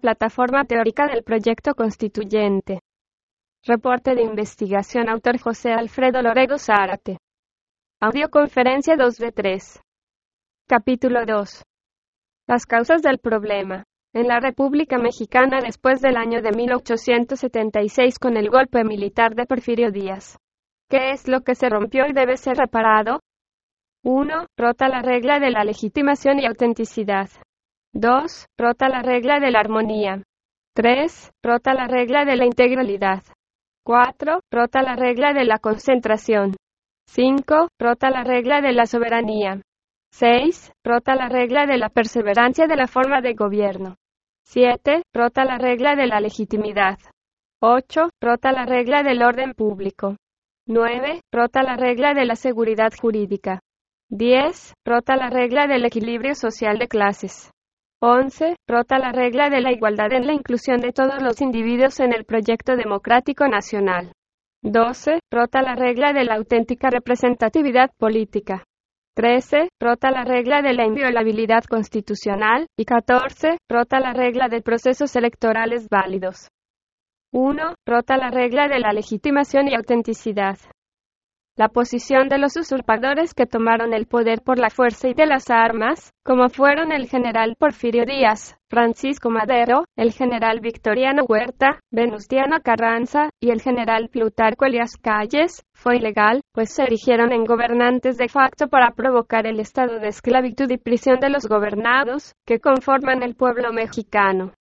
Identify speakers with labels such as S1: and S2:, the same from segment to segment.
S1: Plataforma teórica del proyecto constituyente. Reporte de investigación autor José Alfredo Lorego Zárate. Audioconferencia 2 de 3. Capítulo 2. Las causas del problema. En la República Mexicana después del año de 1876 con el golpe militar de Porfirio Díaz. ¿Qué es lo que se rompió y debe ser reparado? 1. Rota la regla de la legitimación y autenticidad. 2. Rota la regla de la armonía. 3. Rota la regla de la integralidad. 4. Rota la regla de la concentración. 5. Rota la regla de la soberanía. 6. Rota la regla de la perseverancia de la forma de gobierno. 7. Rota la regla de la legitimidad. 8. Rota la regla del orden público. 9. Rota la regla de la seguridad jurídica. 10. Rota la regla del equilibrio social de clases. 11. Rota la regla de la igualdad en la inclusión de todos los individuos en el proyecto democrático nacional. 12. Rota la regla de la auténtica representatividad política. 13. Rota la regla de la inviolabilidad constitucional. Y 14. Rota la regla de procesos electorales válidos. 1. Rota la regla de la legitimación y autenticidad. La posición de los usurpadores que tomaron el poder por la fuerza y de las armas, como fueron el general Porfirio Díaz, Francisco Madero, el general Victoriano Huerta, Venustiano Carranza y el general Plutarco Elias Calles, fue ilegal, pues se erigieron en gobernantes de facto para provocar el estado de esclavitud y prisión de los gobernados, que conforman el pueblo mexicano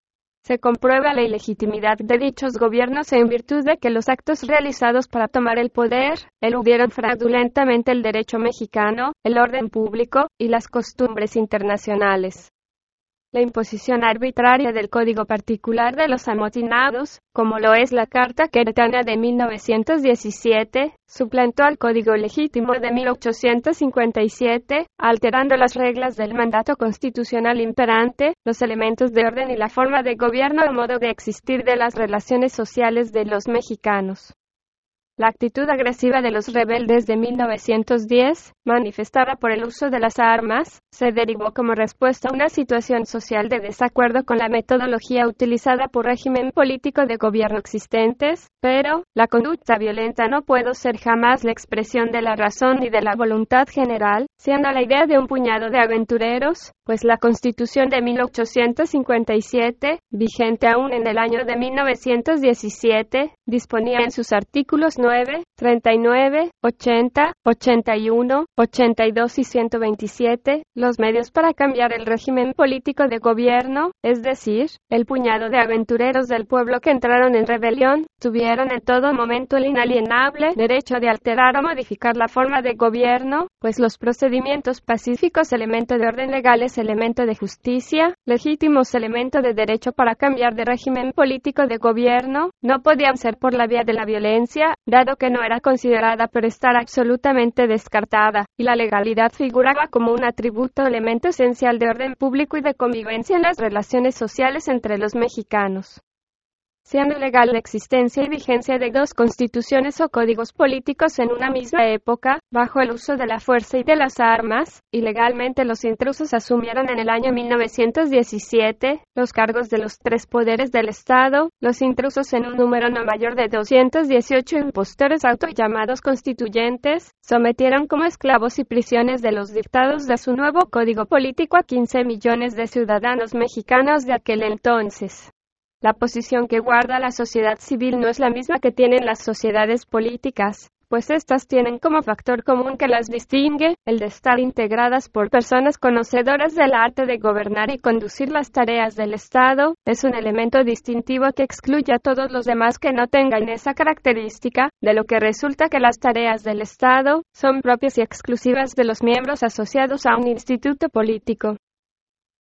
S1: se comprueba la ilegitimidad de dichos gobiernos en virtud de que los actos realizados para tomar el poder eludieron fraudulentamente el derecho mexicano, el orden público y las costumbres internacionales. La imposición arbitraria del Código Particular de los Amotinados, como lo es la Carta Queretana de 1917, suplantó al Código Legítimo de 1857, alterando las reglas del mandato constitucional imperante, los elementos de orden y la forma de gobierno o modo de existir de las relaciones sociales de los mexicanos. La actitud agresiva de los rebeldes de 1910, manifestada por el uso de las armas, se derivó como respuesta a una situación social de desacuerdo con la metodología utilizada por régimen político de gobierno existentes, pero, la conducta violenta no puede ser jamás la expresión de la razón ni de la voluntad general, siendo la idea de un puñado de aventureros, pues la Constitución de 1857, vigente aún en el año de 1917, disponía en sus artículos 9, 39, 80, 81, 82 y 127 los medios para cambiar el régimen político de gobierno, es decir, el puñado de aventureros del pueblo que entraron en rebelión, tuvieron en todo momento el inalienable derecho de alterar o modificar la forma de gobierno, pues los procedimientos pacíficos, elemento de orden legal, es elemento de justicia, legítimos elemento de derecho para cambiar de régimen político de gobierno, no podían ser por la vía de la violencia, dado que no era considerada por estar absolutamente descartada, y la legalidad figuraba como un atributo elemento esencial de orden público y de convivencia en las relaciones sociales entre los mexicanos siendo legal la existencia y vigencia de dos constituciones o códigos políticos en una misma época, bajo el uso de la fuerza y de las armas, y legalmente los intrusos asumieron en el año 1917 los cargos de los tres poderes del Estado, los intrusos en un número no mayor de 218 impostores autollamados constituyentes, sometieron como esclavos y prisiones de los dictados de su nuevo código político a 15 millones de ciudadanos mexicanos de aquel entonces. La posición que guarda la sociedad civil no es la misma que tienen las sociedades políticas, pues éstas tienen como factor común que las distingue el de estar integradas por personas conocedoras del arte de gobernar y conducir las tareas del Estado, es un elemento distintivo que excluye a todos los demás que no tengan esa característica, de lo que resulta que las tareas del Estado son propias y exclusivas de los miembros asociados a un instituto político.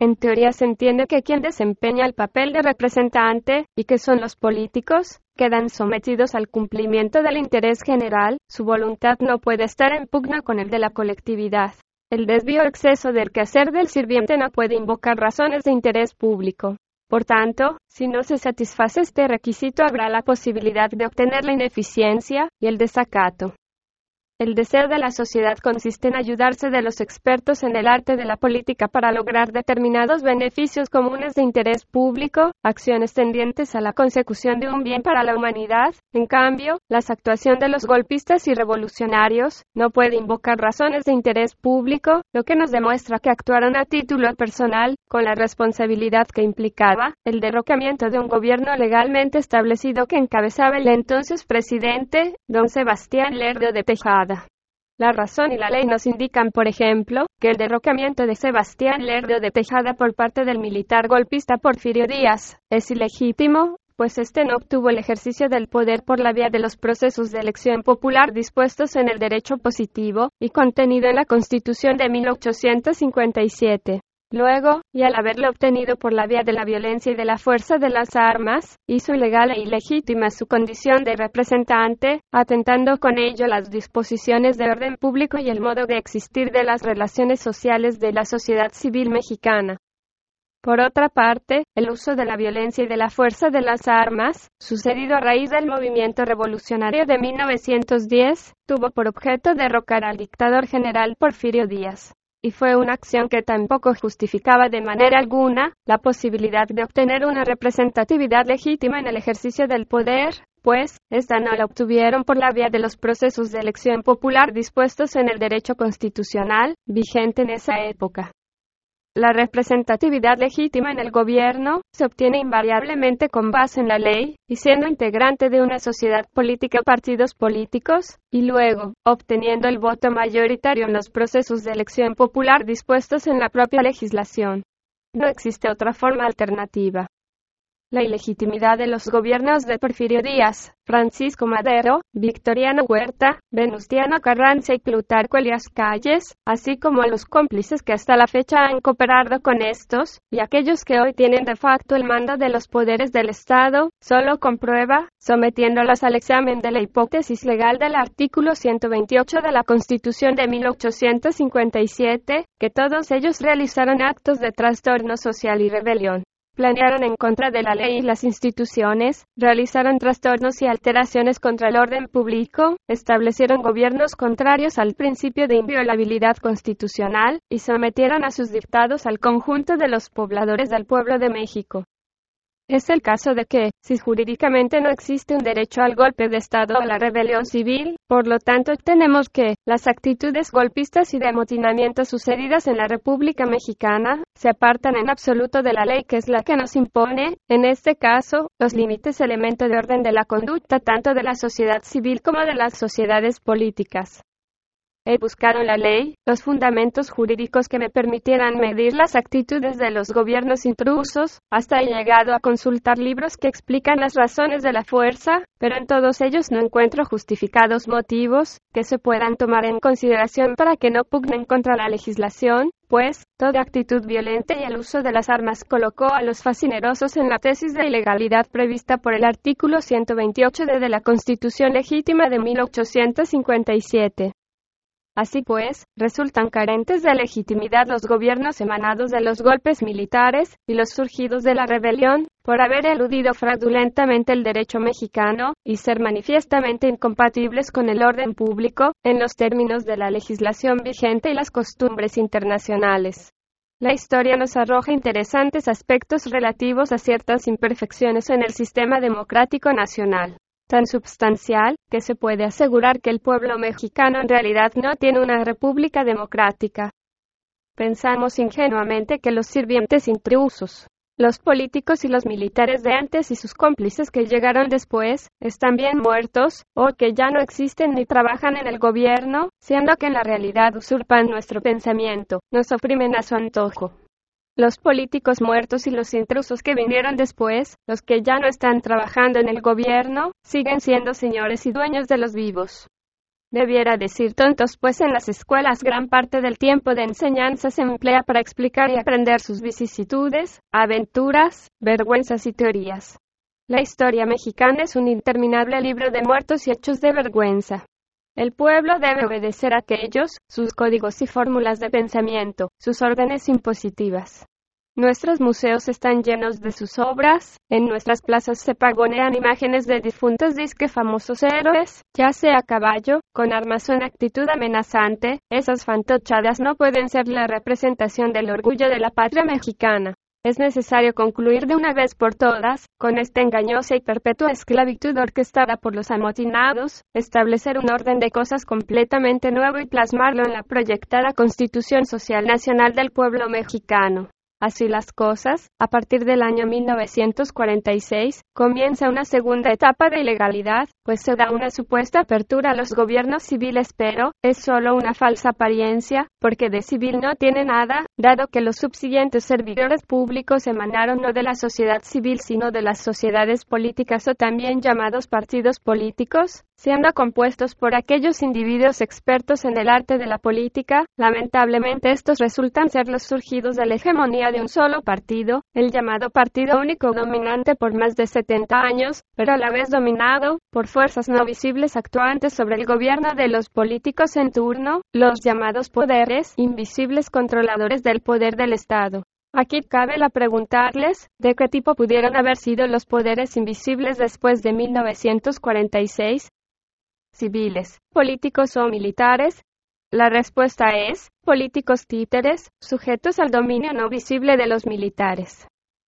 S1: En teoría se entiende que quien desempeña el papel de representante, y que son los políticos, quedan sometidos al cumplimiento del interés general, su voluntad no puede estar en pugna con el de la colectividad. El desvío o exceso del quehacer del sirviente no puede invocar razones de interés público. Por tanto, si no se satisface este requisito habrá la posibilidad de obtener la ineficiencia y el desacato. El deseo de la sociedad consiste en ayudarse de los expertos en el arte de la política para lograr determinados beneficios comunes de interés público, acciones tendientes a la consecución de un bien para la humanidad. En cambio, la actuación de los golpistas y revolucionarios no puede invocar razones de interés público, lo que nos demuestra que actuaron a título personal, con la responsabilidad que implicaba el derrocamiento de un gobierno legalmente establecido que encabezaba el entonces presidente, don Sebastián Lerdo de Tejada. La razón y la ley nos indican, por ejemplo, que el derrocamiento de Sebastián Lerdo de Tejada por parte del militar golpista Porfirio Díaz es ilegítimo, pues este no obtuvo el ejercicio del poder por la vía de los procesos de elección popular dispuestos en el derecho positivo y contenido en la Constitución de 1857. Luego, y al haberlo obtenido por la vía de la violencia y de la fuerza de las armas, hizo ilegal e ilegítima su condición de representante, atentando con ello las disposiciones de orden público y el modo de existir de las relaciones sociales de la sociedad civil mexicana. Por otra parte, el uso de la violencia y de la fuerza de las armas, sucedido a raíz del movimiento revolucionario de 1910, tuvo por objeto derrocar al dictador general Porfirio Díaz y fue una acción que tampoco justificaba de manera alguna la posibilidad de obtener una representatividad legítima en el ejercicio del poder, pues, esta no la obtuvieron por la vía de los procesos de elección popular dispuestos en el derecho constitucional, vigente en esa época. La representatividad legítima en el gobierno se obtiene invariablemente con base en la ley, y siendo integrante de una sociedad política o partidos políticos, y luego, obteniendo el voto mayoritario en los procesos de elección popular dispuestos en la propia legislación. No existe otra forma alternativa la ilegitimidad de los gobiernos de Porfirio Díaz, Francisco Madero, Victoriano Huerta, Venustiano Carranza y Plutarco Elias Calles, así como a los cómplices que hasta la fecha han cooperado con estos, y aquellos que hoy tienen de facto el mando de los poderes del Estado, solo comprueba, sometiéndolos al examen de la hipótesis legal del artículo 128 de la Constitución de 1857, que todos ellos realizaron actos de trastorno social y rebelión planearon en contra de la ley y las instituciones, realizaron trastornos y alteraciones contra el orden público, establecieron gobiernos contrarios al principio de inviolabilidad constitucional, y sometieron a sus dictados al conjunto de los pobladores del pueblo de México. Es el caso de que, si jurídicamente no existe un derecho al golpe de Estado o a la rebelión civil, por lo tanto tenemos que, las actitudes golpistas y de amotinamiento sucedidas en la República Mexicana, se apartan en absoluto de la ley que es la que nos impone, en este caso, los límites elemento de orden de la conducta tanto de la sociedad civil como de las sociedades políticas. He buscado la ley los fundamentos jurídicos que me permitieran medir las actitudes de los gobiernos intrusos, hasta he llegado a consultar libros que explican las razones de la fuerza, pero en todos ellos no encuentro justificados motivos que se puedan tomar en consideración para que no pugnen contra la legislación, pues, toda actitud violenta y el uso de las armas colocó a los fascinerosos en la tesis de ilegalidad prevista por el artículo 128 de la Constitución Legítima de 1857. Así pues, resultan carentes de legitimidad los gobiernos emanados de los golpes militares y los surgidos de la rebelión, por haber eludido fraudulentamente el derecho mexicano y ser manifiestamente incompatibles con el orden público en los términos de la legislación vigente y las costumbres internacionales. La historia nos arroja interesantes aspectos relativos a ciertas imperfecciones en el sistema democrático nacional tan substancial, que se puede asegurar que el pueblo mexicano en realidad no tiene una república democrática. Pensamos ingenuamente que los sirvientes intrusos, los políticos y los militares de antes y sus cómplices que llegaron después, están bien muertos, o que ya no existen ni trabajan en el gobierno, siendo que en la realidad usurpan nuestro pensamiento, nos oprimen a su antojo. Los políticos muertos y los intrusos que vinieron después, los que ya no están trabajando en el gobierno, siguen siendo señores y dueños de los vivos. Debiera decir tontos, pues en las escuelas gran parte del tiempo de enseñanza se emplea para explicar y aprender sus vicisitudes, aventuras, vergüenzas y teorías. La historia mexicana es un interminable libro de muertos y hechos de vergüenza. El pueblo debe obedecer a aquellos, sus códigos y fórmulas de pensamiento, sus órdenes impositivas. Nuestros museos están llenos de sus obras, en nuestras plazas se pagonean imágenes de difuntos disque famosos héroes, ya sea a caballo, con armas o en actitud amenazante, esas fantochadas no pueden ser la representación del orgullo de la patria mexicana. Es necesario concluir de una vez por todas, con esta engañosa y perpetua esclavitud orquestada por los amotinados, establecer un orden de cosas completamente nuevo y plasmarlo en la proyectada Constitución Social Nacional del pueblo mexicano. Así las cosas, a partir del año 1946, comienza una segunda etapa de ilegalidad, pues se da una supuesta apertura a los gobiernos civiles, pero es solo una falsa apariencia, porque de civil no tiene nada, dado que los subsiguientes servidores públicos emanaron no de la sociedad civil sino de las sociedades políticas o también llamados partidos políticos, siendo compuestos por aquellos individuos expertos en el arte de la política, lamentablemente estos resultan ser los surgidos de la hegemonía de un solo partido, el llamado Partido Único dominante por más de 70 años, pero a la vez dominado por fuerzas no visibles actuantes sobre el gobierno de los políticos en turno, los llamados poderes invisibles controladores del poder del Estado. Aquí cabe la preguntarles, ¿de qué tipo pudieron haber sido los poderes invisibles después de 1946? civiles, políticos o militares? La respuesta es, políticos títeres, sujetos al dominio no visible de los militares.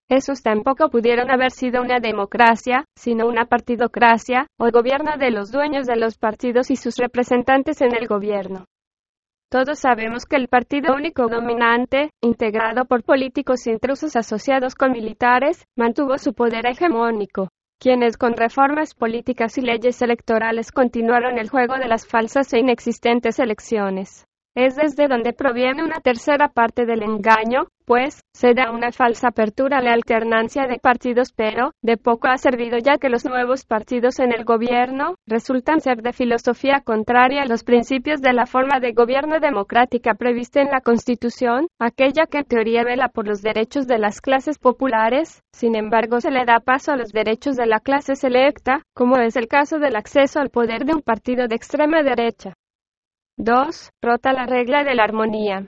S1: Esos tampoco pudieron haber sido una democracia, sino una partidocracia, o gobierno de los dueños de los partidos y sus representantes en el gobierno. Todos sabemos que el partido único dominante, integrado por políticos intrusos asociados con militares, mantuvo su poder hegemónico, quienes con reformas políticas y leyes electorales continuaron el juego de las falsas e inexistentes elecciones. Es desde donde proviene una tercera parte del engaño, pues, se da una falsa apertura a la alternancia de partidos, pero, de poco ha servido ya que los nuevos partidos en el gobierno, resultan ser de filosofía contraria a los principios de la forma de gobierno democrática prevista en la Constitución, aquella que en teoría vela por los derechos de las clases populares, sin embargo se le da paso a los derechos de la clase selecta, como es el caso del acceso al poder de un partido de extrema derecha. 2. Rota la regla de la armonía.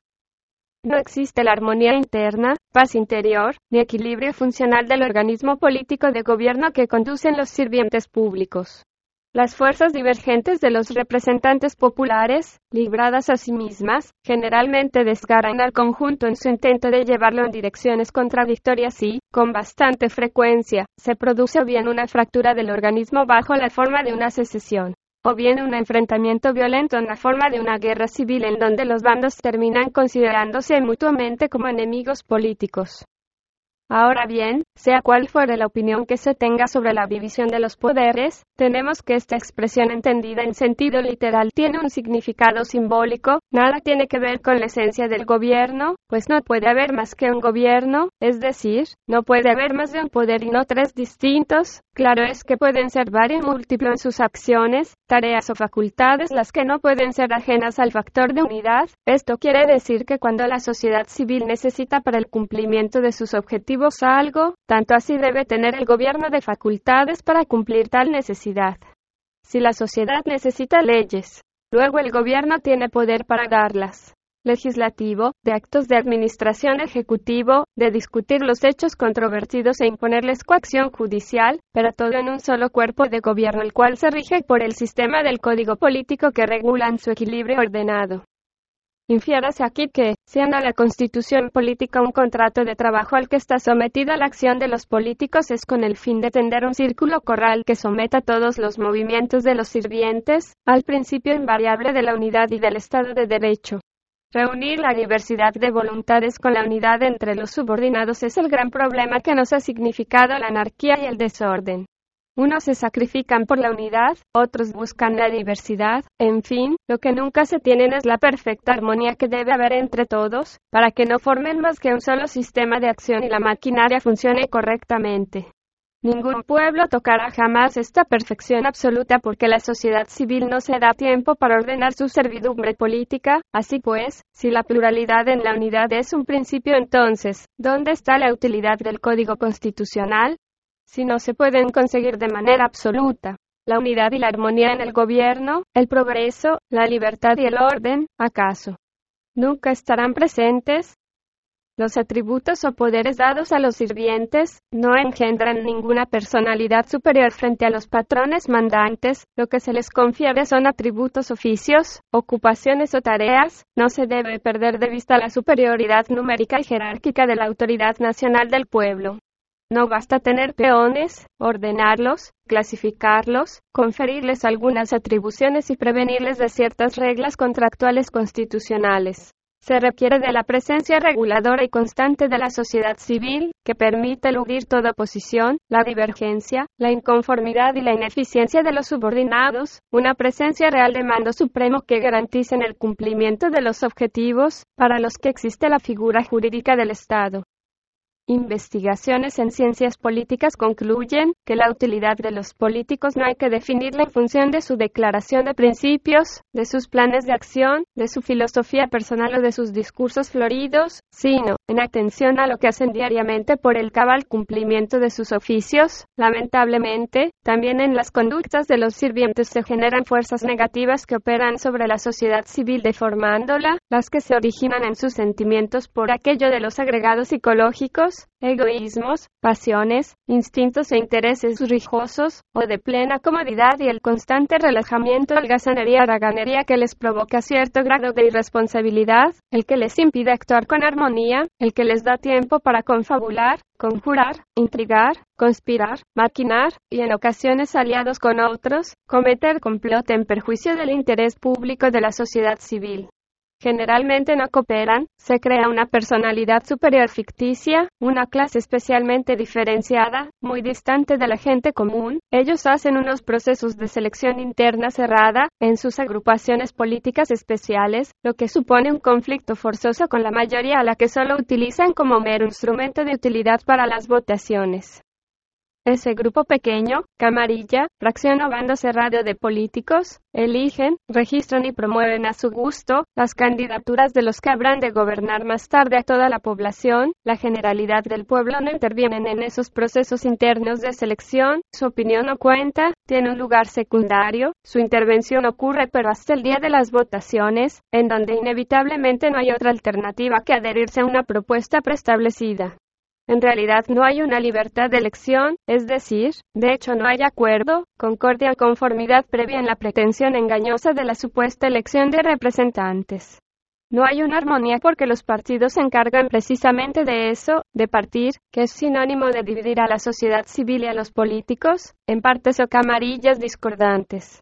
S1: No existe la armonía interna, paz interior, ni equilibrio funcional del organismo político de gobierno que conducen los sirvientes públicos. Las fuerzas divergentes de los representantes populares, libradas a sí mismas, generalmente desgarran al conjunto en su intento de llevarlo en direcciones contradictorias y, con bastante frecuencia, se produce bien una fractura del organismo bajo la forma de una secesión o bien un enfrentamiento violento en la forma de una guerra civil en donde los bandos terminan considerándose mutuamente como enemigos políticos. Ahora bien, sea cual fuere la opinión que se tenga sobre la división de los poderes, tenemos que esta expresión entendida en sentido literal tiene un significado simbólico, nada tiene que ver con la esencia del gobierno, pues no puede haber más que un gobierno, es decir, no puede haber más de un poder y no tres distintos, claro es que pueden ser varios múltiplos en sus acciones, tareas o facultades las que no pueden ser ajenas al factor de unidad, esto quiere decir que cuando la sociedad civil necesita para el cumplimiento de sus objetivos algo, tanto así debe tener el gobierno de facultades para cumplir tal necesidad. Si la sociedad necesita leyes, luego el gobierno tiene poder para darlas. Legislativo, de actos de administración ejecutivo, de discutir los hechos controvertidos e imponerles coacción judicial, pero todo en un solo cuerpo de gobierno el cual se rige por el sistema del código político que regulan su equilibrio ordenado. Infiérase aquí que, siendo la constitución política un contrato de trabajo al que está sometida la acción de los políticos es con el fin de tender un círculo corral que someta todos los movimientos de los sirvientes, al principio invariable de la unidad y del Estado de Derecho. Reunir la diversidad de voluntades con la unidad entre los subordinados es el gran problema que nos ha significado la anarquía y el desorden. Unos se sacrifican por la unidad, otros buscan la diversidad, en fin, lo que nunca se tienen es la perfecta armonía que debe haber entre todos, para que no formen más que un solo sistema de acción y la maquinaria funcione correctamente. Ningún pueblo tocará jamás esta perfección absoluta porque la sociedad civil no se da tiempo para ordenar su servidumbre política. Así pues, si la pluralidad en la unidad es un principio entonces, ¿dónde está la utilidad del Código Constitucional? Si no se pueden conseguir de manera absoluta la unidad y la armonía en el gobierno, el progreso, la libertad y el orden, ¿acaso? ¿Nunca estarán presentes? Los atributos o poderes dados a los sirvientes no engendran ninguna personalidad superior frente a los patrones mandantes, lo que se les confiere son atributos, oficios, ocupaciones o tareas, no se debe perder de vista la superioridad numérica y jerárquica de la autoridad nacional del pueblo. No basta tener peones, ordenarlos, clasificarlos, conferirles algunas atribuciones y prevenirles de ciertas reglas contractuales constitucionales. Se requiere de la presencia reguladora y constante de la sociedad civil, que permite eludir toda oposición, la divergencia, la inconformidad y la ineficiencia de los subordinados, una presencia real de mando supremo que garanticen el cumplimiento de los objetivos, para los que existe la figura jurídica del Estado. Investigaciones en ciencias políticas concluyen que la utilidad de los políticos no hay que definirla en función de su declaración de principios, de sus planes de acción, de su filosofía personal o de sus discursos floridos, sino en atención a lo que hacen diariamente por el cabal cumplimiento de sus oficios. Lamentablemente, también en las conductas de los sirvientes se generan fuerzas negativas que operan sobre la sociedad civil deformándola, las que se originan en sus sentimientos por aquello de los agregados psicológicos, egoísmos, pasiones, instintos e intereses rijosos, o de plena comodidad y el constante relajamiento, holgazanería, raganería que les provoca cierto grado de irresponsabilidad, el que les impide actuar con armonía, el que les da tiempo para confabular, conjurar, intrigar, conspirar, maquinar, y en ocasiones aliados con otros, cometer complot en perjuicio del interés público de la sociedad civil generalmente no cooperan, se crea una personalidad superior ficticia, una clase especialmente diferenciada, muy distante de la gente común, ellos hacen unos procesos de selección interna cerrada, en sus agrupaciones políticas especiales, lo que supone un conflicto forzoso con la mayoría a la que solo utilizan como mero instrumento de utilidad para las votaciones. Ese grupo pequeño, camarilla, fracción o bando cerrado de políticos, eligen, registran y promueven a su gusto las candidaturas de los que habrán de gobernar más tarde a toda la población. La generalidad del pueblo no intervienen en esos procesos internos de selección, su opinión no cuenta, tiene un lugar secundario, su intervención ocurre pero hasta el día de las votaciones, en donde inevitablemente no hay otra alternativa que adherirse a una propuesta preestablecida. En realidad no hay una libertad de elección, es decir, de hecho no hay acuerdo, concordia o conformidad previa en la pretensión engañosa de la supuesta elección de representantes. No hay una armonía porque los partidos se encargan precisamente de eso, de partir, que es sinónimo de dividir a la sociedad civil y a los políticos, en partes o camarillas discordantes.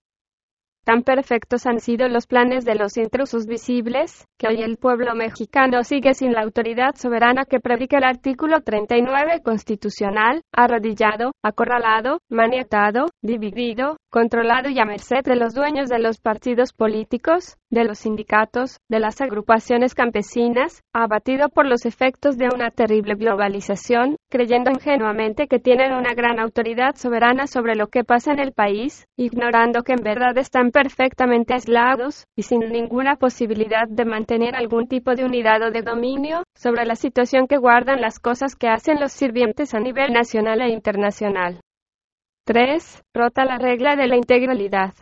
S1: Tan perfectos han sido los planes de los intrusos visibles, que hoy el pueblo mexicano sigue sin la autoridad soberana que predica el artículo 39 constitucional, arrodillado, acorralado, maniatado, dividido, controlado y a merced de los dueños de los partidos políticos, de los sindicatos, de las agrupaciones campesinas, abatido por los efectos de una terrible globalización, creyendo ingenuamente que tienen una gran autoridad soberana sobre lo que pasa en el país, ignorando que en verdad están perfectamente aislados y sin ninguna posibilidad de mantener algún tipo de unidad o de dominio sobre la situación que guardan las cosas que hacen los sirvientes a nivel nacional e internacional. 3. Rota la regla de la integralidad.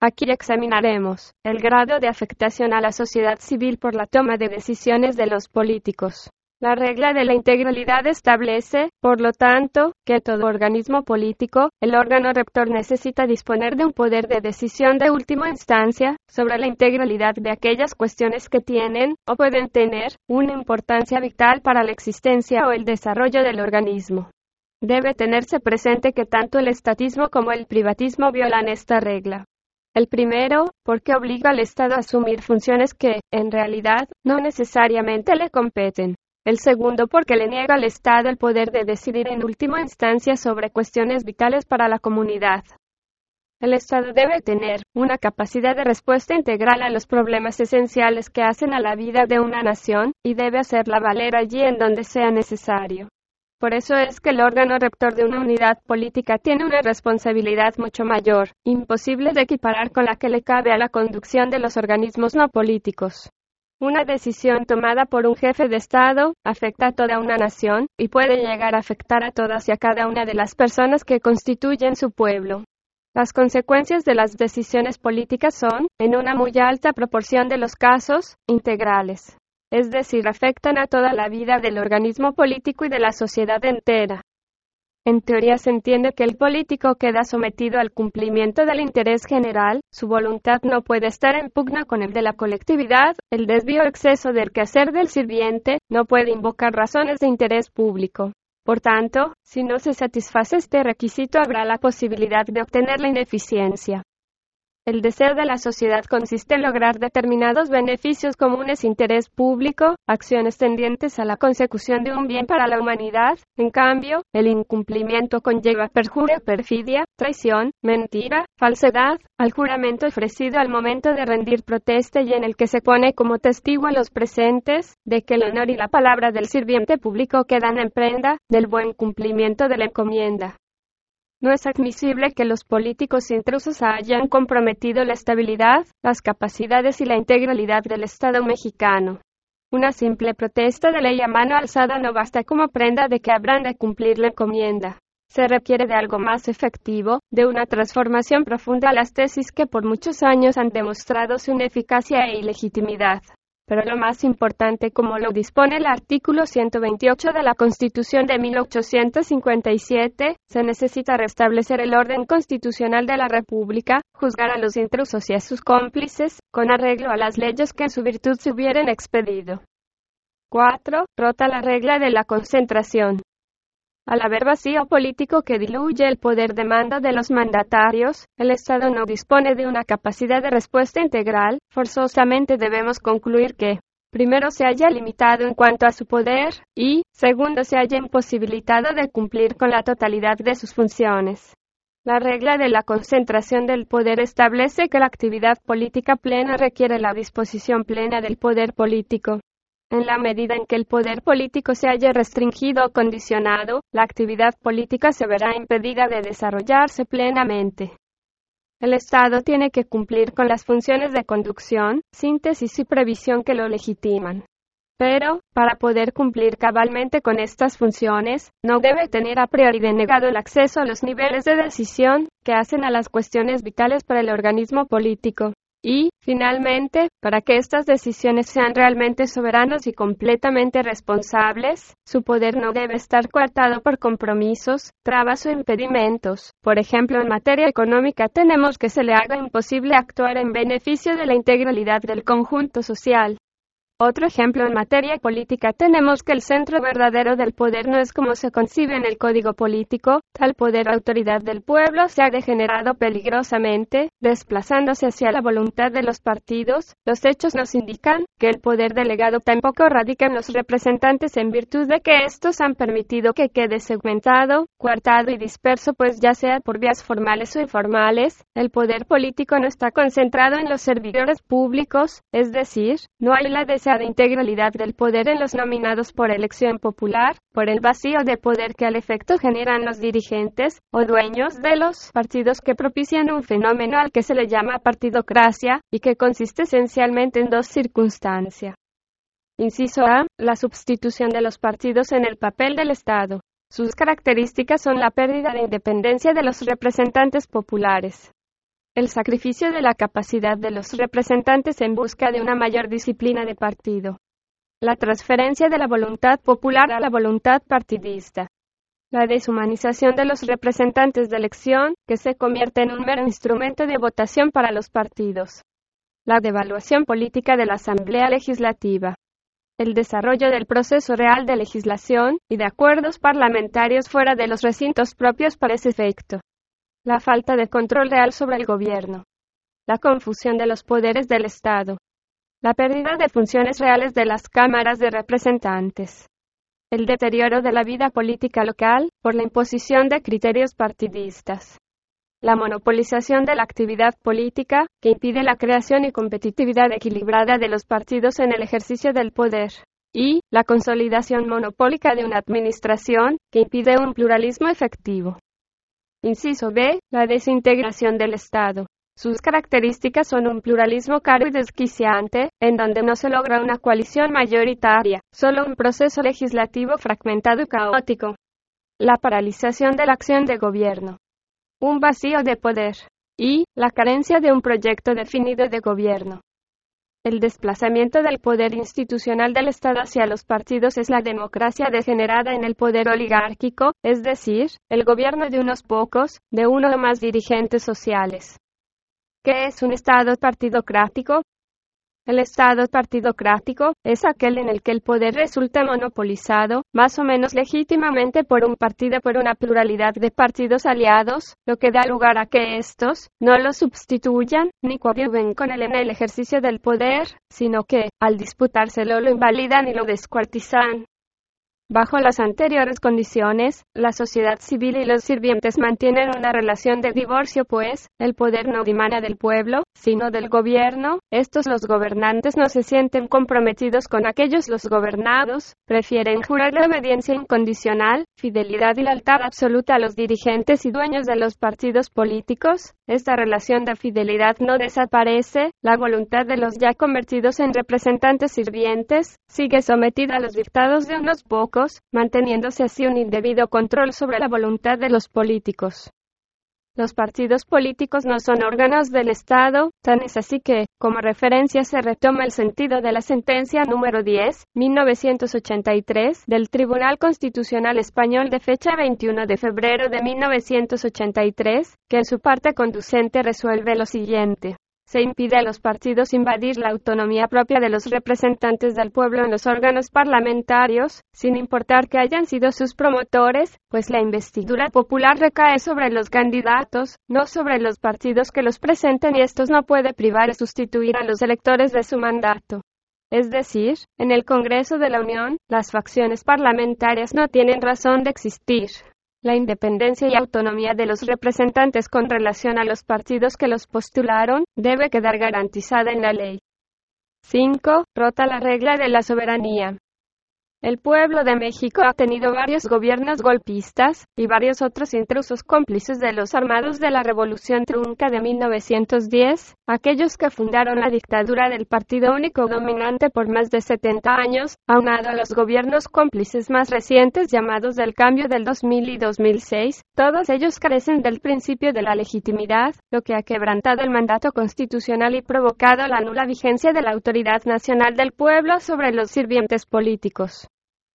S1: Aquí examinaremos el grado de afectación a la sociedad civil por la toma de decisiones de los políticos. La regla de la integralidad establece, por lo tanto, que todo organismo político, el órgano rector necesita disponer de un poder de decisión de última instancia sobre la integralidad de aquellas cuestiones que tienen, o pueden tener, una importancia vital para la existencia o el desarrollo del organismo. Debe tenerse presente que tanto el estatismo como el privatismo violan esta regla. El primero, porque obliga al Estado a asumir funciones que, en realidad, no necesariamente le competen. El segundo, porque le niega al Estado el poder de decidir en última instancia sobre cuestiones vitales para la comunidad. El Estado debe tener una capacidad de respuesta integral a los problemas esenciales que hacen a la vida de una nación, y debe hacerla valer allí en donde sea necesario. Por eso es que el órgano rector de una unidad política tiene una responsabilidad mucho mayor, imposible de equiparar con la que le cabe a la conducción de los organismos no políticos. Una decisión tomada por un jefe de Estado afecta a toda una nación y puede llegar a afectar a todas y a cada una de las personas que constituyen su pueblo. Las consecuencias de las decisiones políticas son, en una muy alta proporción de los casos, integrales. Es decir, afectan a toda la vida del organismo político y de la sociedad entera. En teoría se entiende que el político queda sometido al cumplimiento del interés general, su voluntad no puede estar en pugna con el de la colectividad, el desvío exceso del quehacer del sirviente no puede invocar razones de interés público. Por tanto, si no se satisface este requisito habrá la posibilidad de obtener la ineficiencia. El deseo de la sociedad consiste en lograr determinados beneficios comunes, interés público, acciones tendientes a la consecución de un bien para la humanidad. En cambio, el incumplimiento conlleva perjurio, perfidia, traición, mentira, falsedad, al juramento ofrecido al momento de rendir protesta y en el que se pone como testigo a los presentes de que el honor y la palabra del sirviente público quedan en prenda del buen cumplimiento de la encomienda. No es admisible que los políticos intrusos hayan comprometido la estabilidad, las capacidades y la integralidad del Estado mexicano. Una simple protesta de ley a mano alzada no basta como prenda de que habrán de cumplir la encomienda. Se requiere de algo más efectivo, de una transformación profunda a las tesis que por muchos años han demostrado su ineficacia e ilegitimidad pero lo más importante como lo dispone el artículo 128 de la Constitución de 1857, se necesita restablecer el orden constitucional de la República, juzgar a los intrusos y a sus cómplices, con arreglo a las leyes que en su virtud se hubieran expedido. 4. Rota la regla de la concentración. Al haber vacío político que diluye el poder de mando de los mandatarios, el Estado no dispone de una capacidad de respuesta integral, forzosamente debemos concluir que, primero, se haya limitado en cuanto a su poder, y, segundo, se haya imposibilitado de cumplir con la totalidad de sus funciones. La regla de la concentración del poder establece que la actividad política plena requiere la disposición plena del poder político. En la medida en que el poder político se haya restringido o condicionado, la actividad política se verá impedida de desarrollarse plenamente. El Estado tiene que cumplir con las funciones de conducción, síntesis y previsión que lo legitiman. Pero, para poder cumplir cabalmente con estas funciones, no debe tener a priori denegado el acceso a los niveles de decisión que hacen a las cuestiones vitales para el organismo político. Y, finalmente, para que estas decisiones sean realmente soberanos y completamente responsables, su poder no debe estar coartado por compromisos, trabas o impedimentos. Por ejemplo, en materia económica tenemos que se le haga imposible actuar en beneficio de la integralidad del conjunto social. Otro ejemplo en materia política tenemos que el centro verdadero del poder no es como se concibe en el código político, tal poder autoridad del pueblo se ha degenerado peligrosamente, desplazándose hacia la voluntad de los partidos, los hechos nos indican que el poder delegado tampoco radica en los representantes en virtud de que estos han permitido que quede segmentado, coartado y disperso pues ya sea por vías formales o informales, el poder político no está concentrado en los servidores públicos, es decir, no hay la de integralidad del poder en los nominados por elección popular, por el vacío de poder que al efecto generan los dirigentes o dueños de los partidos que propician un fenómeno al que se le llama partidocracia y que consiste esencialmente en dos circunstancias. Inciso A. La sustitución de los partidos en el papel del Estado. Sus características son la pérdida de independencia de los representantes populares, el sacrificio de la capacidad de los representantes en busca de una mayor disciplina de partido. La transferencia de la voluntad popular a la voluntad partidista. La deshumanización de los representantes de elección, que se convierte en un mero instrumento de votación para los partidos. La devaluación política de la Asamblea Legislativa. El desarrollo del proceso real de legislación y de acuerdos parlamentarios fuera de los recintos propios para ese efecto la falta de control real sobre el gobierno, la confusión de los poderes del Estado, la pérdida de funciones reales de las cámaras de representantes, el deterioro de la vida política local por la imposición de criterios partidistas, la monopolización de la actividad política que impide la creación y competitividad equilibrada de los partidos en el ejercicio del poder, y la consolidación monopólica de una administración que impide un pluralismo efectivo. Inciso B. La desintegración del Estado. Sus características son un pluralismo caro y desquiciante, en donde no se logra una coalición mayoritaria, solo un proceso legislativo fragmentado y caótico. La paralización de la acción de gobierno. Un vacío de poder. Y la carencia de un proyecto definido de gobierno. El desplazamiento del poder institucional del Estado hacia los partidos es la democracia degenerada en el poder oligárquico, es decir, el gobierno de unos pocos, de uno o más dirigentes sociales. ¿Qué es un Estado partidocrático? El Estado partidocrático es aquel en el que el poder resulta monopolizado, más o menos legítimamente por un partido por una pluralidad de partidos aliados, lo que da lugar a que estos no lo sustituyan ni coadyuven con él en el ejercicio del poder, sino que, al disputárselo, lo invalidan y lo descuartizan. Bajo las anteriores condiciones, la sociedad civil y los sirvientes mantienen una relación de divorcio, pues, el poder no dimana del pueblo, sino del gobierno, estos los gobernantes no se sienten comprometidos con aquellos. Los gobernados, prefieren jurar la obediencia incondicional, fidelidad y lealtad absoluta a los dirigentes y dueños de los partidos políticos, esta relación de fidelidad no desaparece, la voluntad de los ya convertidos en representantes sirvientes, sigue sometida a los dictados de unos pocos, manteniéndose así un indebido control sobre la voluntad de los políticos. Los partidos políticos no son órganos del Estado, tan es así que, como referencia se retoma el sentido de la sentencia número 10, 1983, del Tribunal Constitucional Español de fecha 21 de febrero de 1983, que en su parte conducente resuelve lo siguiente se impide a los partidos invadir la autonomía propia de los representantes del pueblo en los órganos parlamentarios, sin importar que hayan sido sus promotores, pues la investidura popular recae sobre los candidatos, no sobre los partidos que los presenten y estos no puede privar o sustituir a los electores de su mandato. Es decir, en el Congreso de la Unión, las facciones parlamentarias no tienen razón de existir. La independencia y autonomía de los representantes con relación a los partidos que los postularon debe quedar garantizada en la ley. 5. Rota la regla de la soberanía. El pueblo de México ha tenido varios gobiernos golpistas y varios otros intrusos cómplices de los armados de la Revolución Trunca de 1910, aquellos que fundaron la dictadura del Partido Único dominante por más de 70 años, aunado a los gobiernos cómplices más recientes llamados del cambio del 2000 y 2006, todos ellos carecen del principio de la legitimidad, lo que ha quebrantado el mandato constitucional y provocado la nula vigencia de la autoridad nacional del pueblo sobre los sirvientes políticos.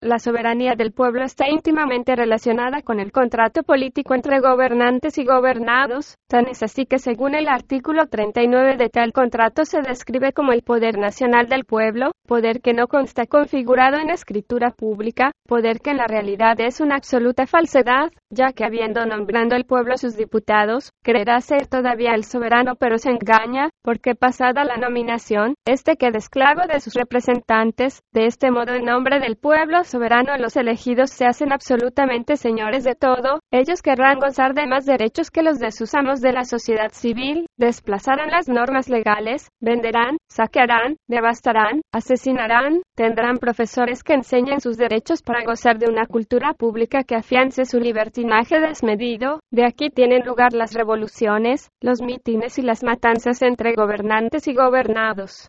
S1: La soberanía del pueblo está íntimamente relacionada con el contrato político entre gobernantes y gobernados, tan es así que según el artículo 39 de tal contrato se describe como el poder nacional del pueblo, poder que no consta configurado en escritura pública, poder que en la realidad es una absoluta falsedad, ya que habiendo nombrando el pueblo sus diputados, creerá ser todavía el soberano pero se engaña, porque pasada la nominación, este queda esclavo de sus representantes, de este modo en nombre del pueblo soberano los elegidos se hacen absolutamente señores de todo, ellos querrán gozar de más derechos que los de sus amos de la sociedad civil, desplazarán las normas legales, venderán, saquearán, devastarán, asesinarán, tendrán profesores que enseñen sus derechos para gozar de una cultura pública que afiance su desmedido, de aquí tienen lugar las revoluciones, los mítines y las matanzas entre gobernantes y gobernados.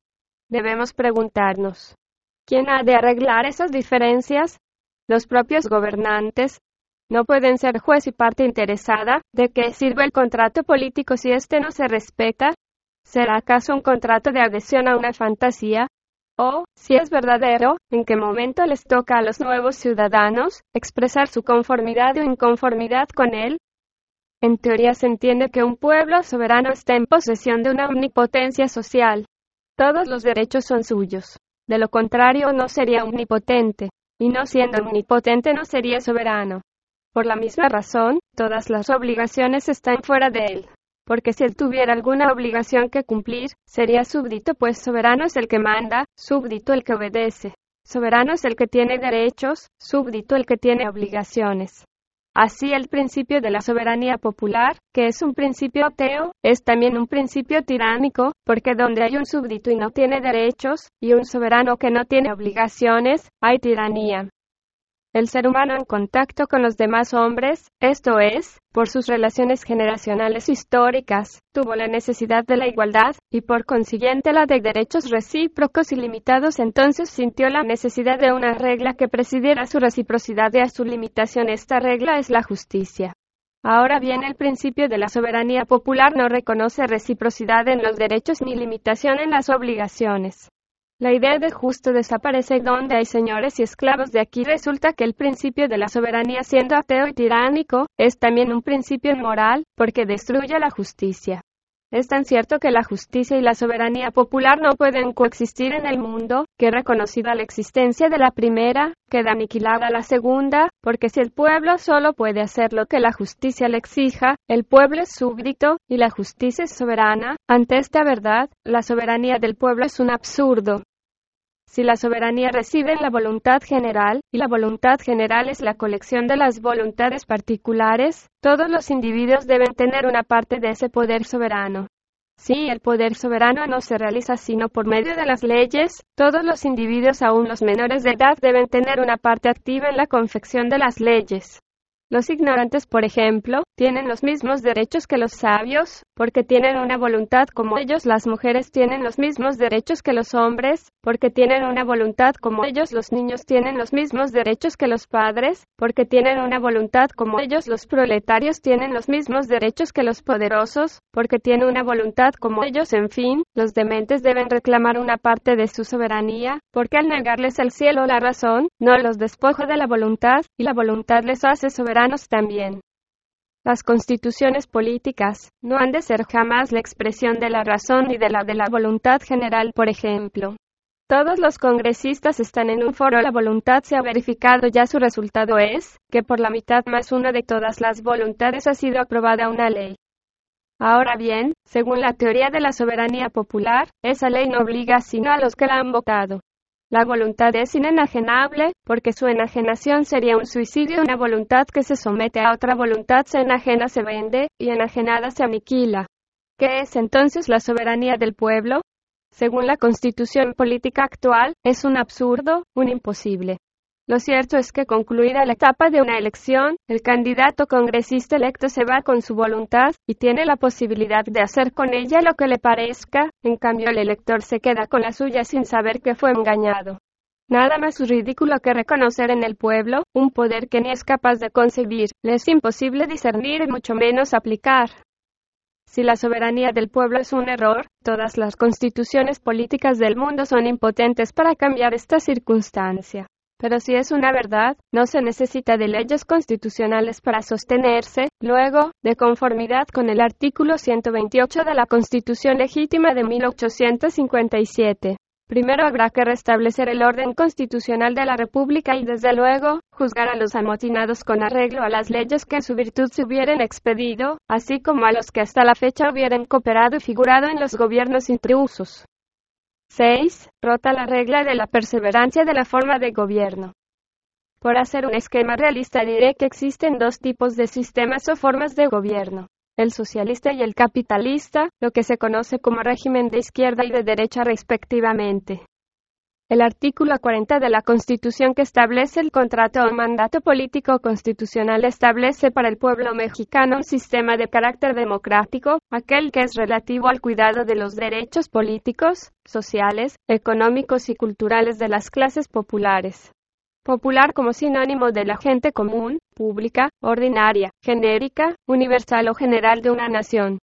S1: Debemos preguntarnos, ¿Quién ha de arreglar esas diferencias? Los propios gobernantes. No pueden ser juez y parte interesada. ¿De qué sirve el contrato político si éste no se respeta? ¿Será acaso un contrato de adhesión a una fantasía? O, si es verdadero, ¿en qué momento les toca a los nuevos ciudadanos expresar su conformidad o inconformidad con él? En teoría se entiende que un pueblo soberano está en posesión de una omnipotencia social. Todos los derechos son suyos. De lo contrario no sería omnipotente, y no siendo omnipotente no sería soberano. Por la misma razón, todas las obligaciones están fuera de él. Porque si él tuviera alguna obligación que cumplir, sería súbdito, pues soberano es el que manda, súbdito el que obedece. Soberano es el que tiene derechos, súbdito el que tiene obligaciones. Así el principio de la soberanía popular, que es un principio ateo, es también un principio tiránico, porque donde hay un súbdito y no tiene derechos, y un soberano que no tiene obligaciones, hay tiranía. El ser humano en contacto con los demás hombres, esto es, por sus relaciones generacionales históricas, tuvo la necesidad de la igualdad, y por consiguiente la de derechos recíprocos y limitados, entonces sintió la necesidad de una regla que presidiera su reciprocidad y a su limitación. Esta regla es la justicia. Ahora bien, el principio de la soberanía popular no reconoce reciprocidad en los derechos ni limitación en las obligaciones. La idea de justo desaparece donde hay señores y esclavos. De aquí resulta que el principio de la soberanía, siendo ateo y tiránico, es también un principio inmoral, porque destruye la justicia. Es tan cierto que la justicia y la soberanía popular no pueden coexistir en el mundo, que reconocida la existencia de la primera, queda aniquilada la segunda, porque si el pueblo solo puede hacer lo que la justicia le exija, el pueblo es súbdito, y la justicia es soberana, ante esta verdad, la soberanía del pueblo es un absurdo. Si la soberanía reside en la voluntad general, y la voluntad general es la colección de las voluntades particulares, todos los individuos deben tener una parte de ese poder soberano. Si el poder soberano no se realiza sino por medio de las leyes, todos los individuos, aun los menores de edad, deben tener una parte activa en la confección de las leyes. Los ignorantes, por ejemplo, tienen los mismos derechos que los sabios, porque tienen una voluntad como ellos. Las mujeres tienen los mismos derechos que los hombres, porque tienen una voluntad como ellos. Los niños tienen los mismos derechos que los padres, porque tienen una voluntad como ellos. Los proletarios tienen los mismos derechos que los poderosos, porque tienen una voluntad como ellos. En fin, los dementes deben reclamar una parte de su soberanía, porque al negarles el cielo la razón, no los despojo de la voluntad, y la voluntad les hace soberanos también. Las constituciones políticas no han de ser jamás la expresión de la razón ni de la de la voluntad general, por ejemplo. Todos los congresistas están en un foro, la voluntad se ha verificado ya su resultado es que por la mitad más una de todas las voluntades ha sido aprobada una ley. Ahora bien, según la teoría de la soberanía popular, esa ley no obliga sino a los que la han votado. La voluntad es inenajenable, porque su enajenación sería un suicidio. Una voluntad que se somete a otra voluntad se enajena, se vende, y enajenada se aniquila. ¿Qué es entonces la soberanía del pueblo? Según la constitución política actual, es un absurdo, un imposible. Lo cierto es que concluida la etapa de una elección, el candidato congresista electo se va con su voluntad y tiene la posibilidad de hacer con ella lo que le parezca, en cambio el elector se queda con la suya sin saber que fue engañado. Nada más ridículo que reconocer en el pueblo un poder que ni es capaz de concebir, le es imposible discernir y mucho menos aplicar. Si la soberanía del pueblo es un error, todas las constituciones políticas del mundo son impotentes para cambiar esta circunstancia. Pero si es una verdad, no se necesita de leyes constitucionales para sostenerse, luego, de conformidad con el artículo 128 de la Constitución Legítima de 1857. Primero habrá que restablecer el orden constitucional de la República y desde luego, juzgar a los amotinados con arreglo a las leyes que en su virtud se hubieran expedido, así como a los que hasta la fecha hubieran cooperado y figurado en los gobiernos intrusos. 6. Rota la regla de la perseverancia de la forma de gobierno. Por hacer un esquema realista diré que existen dos tipos de sistemas o formas de gobierno, el socialista y el capitalista, lo que se conoce como régimen de izquierda y de derecha respectivamente. El artículo 40 de la Constitución que establece el contrato o mandato político constitucional establece para el pueblo mexicano un sistema de carácter democrático, aquel que es relativo al cuidado de los derechos políticos, sociales, económicos y culturales de las clases populares. Popular como sinónimo de la gente común, pública, ordinaria, genérica, universal o general de una nación.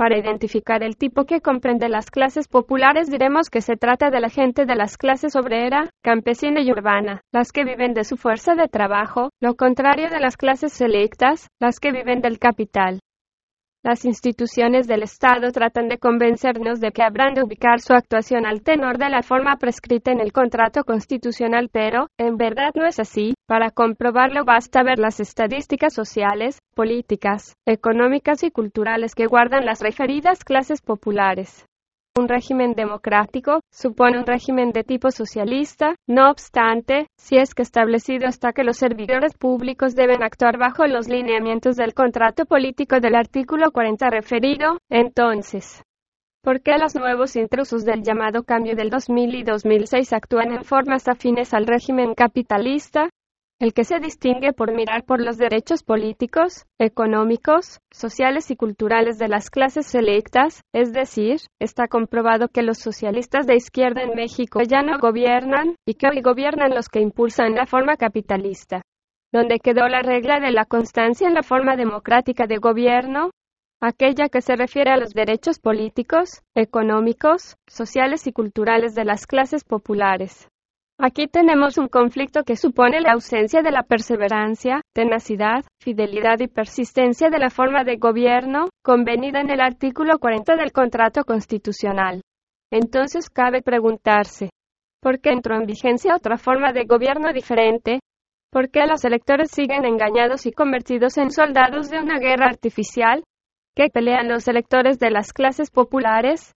S1: Para identificar el tipo que comprende las clases populares diremos que se trata de la gente de las clases obrera, campesina y urbana, las que viven de su fuerza de trabajo, lo contrario de las clases selectas, las que viven del capital. Las instituciones del Estado tratan de convencernos de que habrán de ubicar su actuación al tenor de la forma prescrita en el contrato constitucional, pero, en verdad no es así. Para comprobarlo basta ver las estadísticas sociales, políticas, económicas y culturales que guardan las referidas clases populares. Un régimen democrático supone un régimen de tipo socialista, no obstante, si es que establecido hasta que los servidores públicos deben actuar bajo los lineamientos del contrato político del artículo 40 referido, entonces, ¿por qué los nuevos intrusos del llamado cambio del 2000 y 2006 actúan en formas afines al régimen capitalista? El que se distingue por mirar por los derechos políticos, económicos, sociales y culturales de las clases selectas, es decir, está comprobado que los socialistas de izquierda en México ya no gobiernan, y que hoy gobiernan los que impulsan la forma capitalista. Donde quedó la regla de la constancia en la forma democrática de gobierno, aquella que se refiere a los derechos políticos, económicos, sociales y culturales de las clases populares. Aquí tenemos un conflicto que supone la ausencia de la perseverancia, tenacidad, fidelidad y persistencia de la forma de gobierno convenida en el artículo 40 del contrato constitucional. Entonces cabe preguntarse, ¿por qué entró en vigencia otra forma de gobierno diferente? ¿Por qué los electores siguen engañados y convertidos en soldados de una guerra artificial? ¿Qué pelean los electores de las clases populares?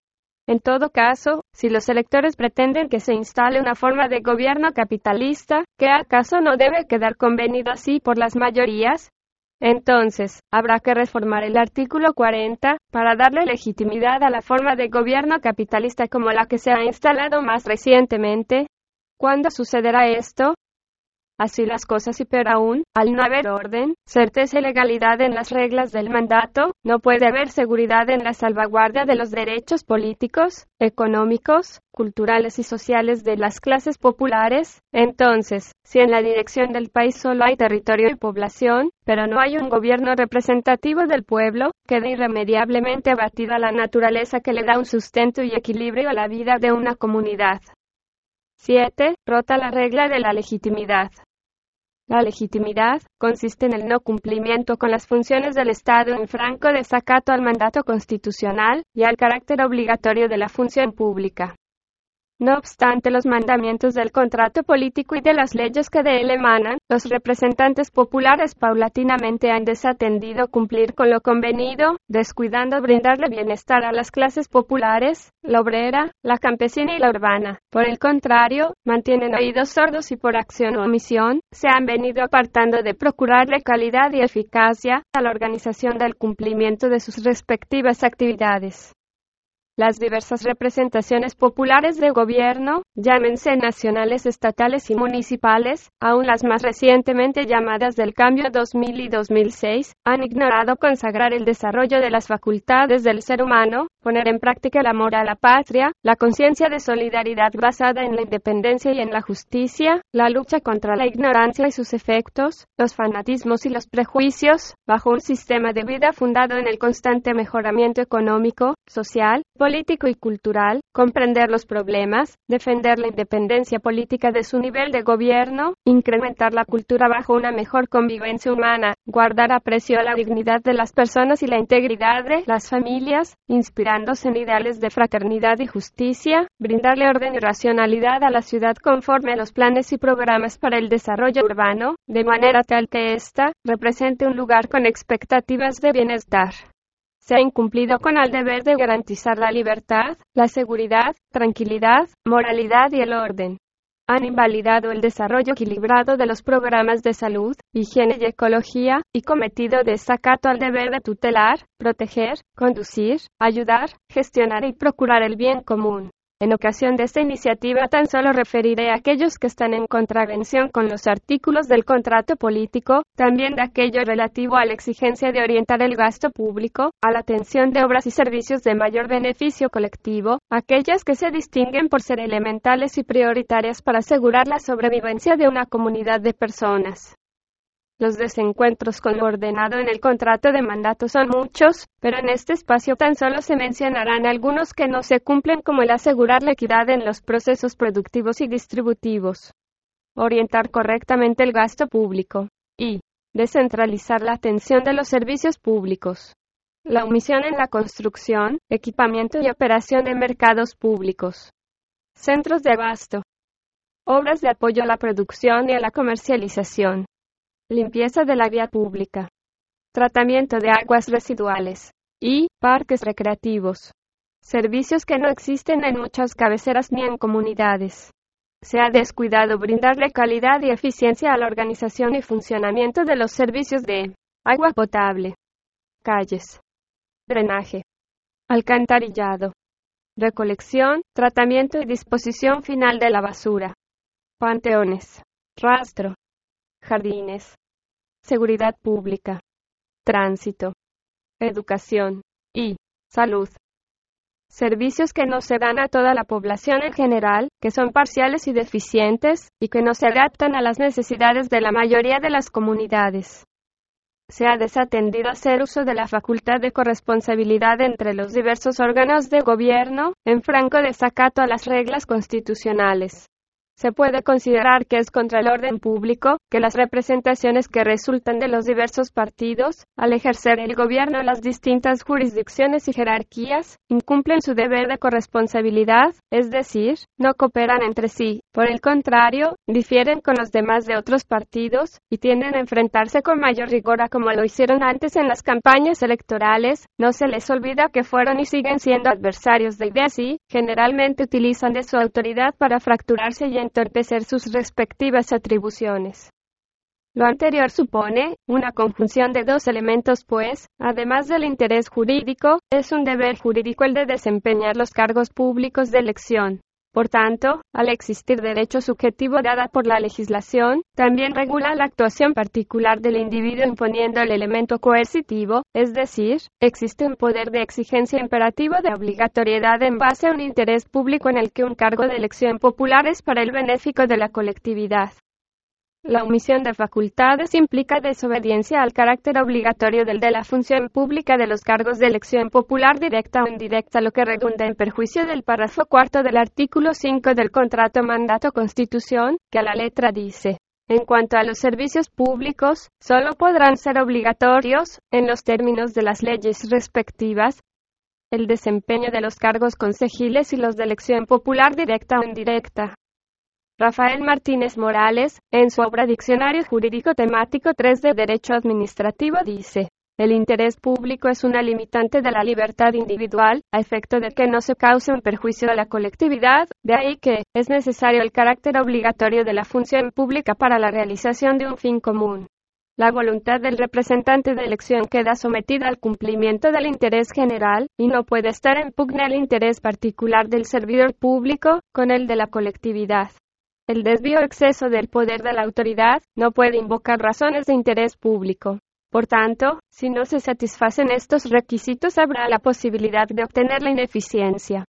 S1: En todo caso, si los electores pretenden que se instale una forma de gobierno capitalista, ¿qué acaso no debe quedar convenido así por las mayorías? Entonces, habrá que reformar el artículo 40 para darle legitimidad a la forma de gobierno capitalista como la que se ha instalado más recientemente. ¿Cuándo sucederá esto? Así las cosas y peor aún, al no haber orden, certeza y legalidad en las reglas del mandato, no puede haber seguridad en la salvaguardia de los derechos políticos, económicos, culturales y sociales de las clases populares. Entonces, si en la dirección del país solo hay territorio y población, pero no hay un gobierno representativo del pueblo, queda irremediablemente abatida la naturaleza que le da un sustento y equilibrio a la vida de una comunidad. 7. Rota la regla de la legitimidad. La legitimidad consiste en el no cumplimiento con las funciones del Estado en franco desacato al mandato constitucional y al carácter obligatorio de la función pública. No obstante los mandamientos del contrato político y de las leyes que de él emanan, los representantes populares paulatinamente han desatendido cumplir con lo convenido, descuidando brindarle bienestar a las clases populares, la obrera, la campesina y la urbana. Por el contrario, mantienen oídos sordos y por acción o omisión, se han venido apartando de procurarle calidad y eficacia a la organización del cumplimiento de sus respectivas actividades. Las diversas representaciones populares de gobierno, llámense nacionales, estatales y municipales, aun las más recientemente llamadas del cambio 2000 y 2006, han ignorado consagrar el desarrollo de las facultades del ser humano, poner en práctica el amor a la patria, la conciencia de solidaridad basada en la independencia y en la justicia, la lucha contra la ignorancia y sus efectos, los fanatismos y los prejuicios, bajo un sistema de vida fundado en el constante mejoramiento económico, social, político y cultural, comprender los problemas, defender la independencia política de su nivel de gobierno, incrementar la cultura bajo una mejor convivencia humana, guardar aprecio a la dignidad de las personas y la integridad de las familias, inspirándose en ideales de fraternidad y justicia, brindarle orden y racionalidad a la ciudad conforme a los planes y programas para el desarrollo urbano, de manera tal que ésta represente un lugar con expectativas de bienestar se ha incumplido con el deber de garantizar la libertad, la seguridad, tranquilidad, moralidad y el orden. Han invalidado el desarrollo equilibrado de los programas de salud, higiene y ecología, y cometido desacato al deber de tutelar, proteger, conducir, ayudar, gestionar y procurar el bien común. En ocasión de esta iniciativa tan solo referiré a aquellos que están en contravención con los artículos del contrato político, también de aquello relativo a la exigencia de orientar el gasto público, a la atención de obras y servicios de mayor beneficio colectivo, aquellas que se distinguen por ser elementales y prioritarias para asegurar la sobrevivencia de una comunidad de personas. Los desencuentros con lo ordenado en el contrato de mandato son muchos, pero en este espacio tan solo se mencionarán algunos que no se cumplen como el asegurar la equidad en los procesos productivos y distributivos, orientar correctamente el gasto público y descentralizar la atención de los servicios públicos. La omisión en la construcción, equipamiento y operación de mercados públicos. Centros de abasto. Obras de apoyo a la producción y a la comercialización limpieza de la vía pública, tratamiento de aguas residuales y parques recreativos, servicios que no existen en muchas cabeceras ni en comunidades. Se ha descuidado brindarle calidad y eficiencia a la organización y funcionamiento de los servicios de agua potable, calles, drenaje, alcantarillado, recolección, tratamiento y disposición final de la basura, panteones, rastro, jardines, seguridad pública, tránsito, educación y salud. Servicios que no se dan a toda la población en general, que son parciales y deficientes, y que no se adaptan a las necesidades de la mayoría de las comunidades. Se ha desatendido hacer uso de la facultad de corresponsabilidad entre los diversos órganos de gobierno, en franco desacato a las reglas constitucionales. Se puede considerar que es contra el orden público que las representaciones que resultan de los diversos partidos, al ejercer el gobierno en las distintas jurisdicciones y jerarquías, incumplen su deber de corresponsabilidad, es decir, no cooperan entre sí. Por el contrario, difieren con los demás de otros partidos y tienden a enfrentarse con mayor rigor a como lo hicieron antes en las campañas electorales. No se les olvida que fueron y siguen siendo adversarios de ideas generalmente, utilizan de su autoridad para fracturarse y entorpecer sus respectivas atribuciones. Lo anterior supone una conjunción de dos elementos, pues, además del interés jurídico, es un deber jurídico el de desempeñar los cargos públicos de elección. Por tanto, al existir derecho subjetivo dada por la legislación, también regula la actuación particular del individuo imponiendo el elemento coercitivo, es decir, existe un poder de exigencia imperativo de obligatoriedad en base a un interés público en el que un cargo de elección popular es para el benéfico de la colectividad. La omisión de facultades implica desobediencia al carácter obligatorio del de la función pública de los cargos de elección popular directa o indirecta, lo que redunda en perjuicio del párrafo cuarto del artículo 5 del contrato mandato constitución, que a la letra dice. En cuanto a los servicios públicos, solo podrán ser obligatorios, en los términos de las leyes respectivas, el desempeño de los cargos consejiles y los de elección popular directa o indirecta. Rafael Martínez Morales, en su obra Diccionario Jurídico Temático 3 de Derecho Administrativo dice, el interés público es una limitante de la libertad individual, a efecto de que no se cause un perjuicio a la colectividad, de ahí que, es necesario el carácter obligatorio de la función pública para la realización de un fin común. La voluntad del representante de elección queda sometida al cumplimiento del interés general, y no puede estar en pugna el interés particular del servidor público con el de la colectividad. El desvío exceso del poder de la autoridad no puede invocar razones de interés público. Por tanto, si no se satisfacen estos requisitos habrá la posibilidad de obtener la ineficiencia.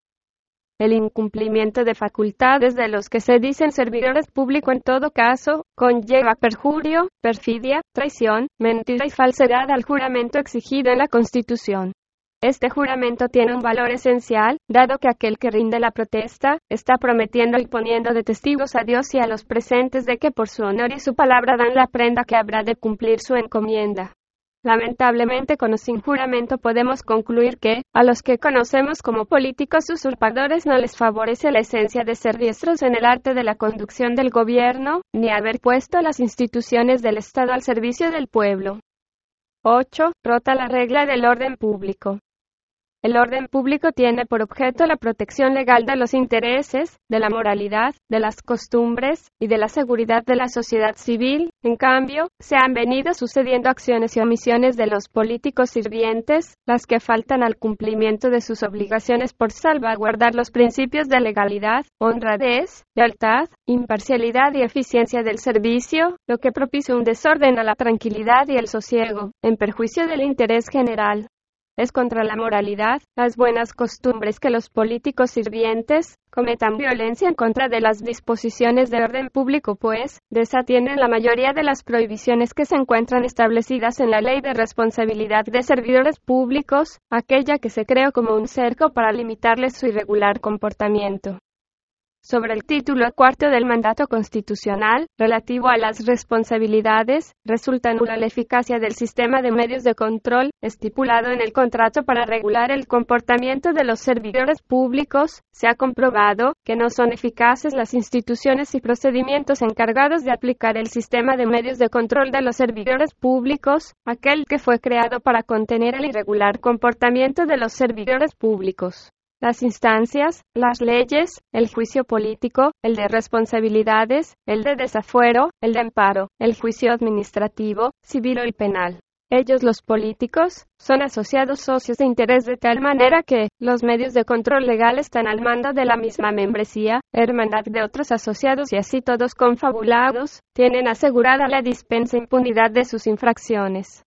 S1: El incumplimiento de facultades de los que se dicen servidores públicos en todo caso, conlleva perjurio, perfidia, traición, mentira y falsedad al juramento exigido en la Constitución. Este juramento tiene un valor esencial, dado que aquel que rinde la protesta, está prometiendo y poniendo de testigos a Dios y a los presentes de que por su honor y su palabra dan la prenda que habrá de cumplir su encomienda. Lamentablemente con o sin juramento podemos concluir que, a los que conocemos como políticos usurpadores no les favorece la esencia de ser diestros en el arte de la conducción del gobierno, ni haber puesto las instituciones del Estado al servicio del pueblo. 8. Rota la regla del orden público. El orden público tiene por objeto la protección legal de los intereses, de la moralidad, de las costumbres y de la seguridad de la sociedad civil. En cambio, se han venido sucediendo acciones y omisiones de los políticos sirvientes, las que faltan al cumplimiento de sus obligaciones por salvaguardar los principios de legalidad, honradez, lealtad, imparcialidad y eficiencia del servicio, lo que propicia un desorden a la tranquilidad y el sosiego, en perjuicio del interés general es contra la moralidad, las buenas costumbres que los políticos sirvientes cometan violencia en contra de las disposiciones de orden público, pues desatienden la mayoría de las prohibiciones que se encuentran establecidas en la Ley de Responsabilidad de Servidores Públicos, aquella que se creó como un cerco para limitarles su irregular comportamiento sobre el título cuarto del mandato constitucional, relativo a las responsabilidades, resulta nula la eficacia del sistema de medios de control, estipulado en el contrato para regular el comportamiento de los servidores públicos, se ha comprobado que no son eficaces las instituciones y procedimientos encargados de aplicar el sistema de medios de control de los servidores públicos, aquel que fue creado para contener el irregular comportamiento de los servidores públicos. Las instancias, las leyes, el juicio político, el de responsabilidades, el de desafuero, el de amparo, el juicio administrativo, civil y penal. Ellos los políticos, son asociados socios de interés de tal manera que, los medios de control legal están al mando de la misma membresía, hermandad de otros asociados y así todos confabulados, tienen asegurada la dispensa impunidad de sus infracciones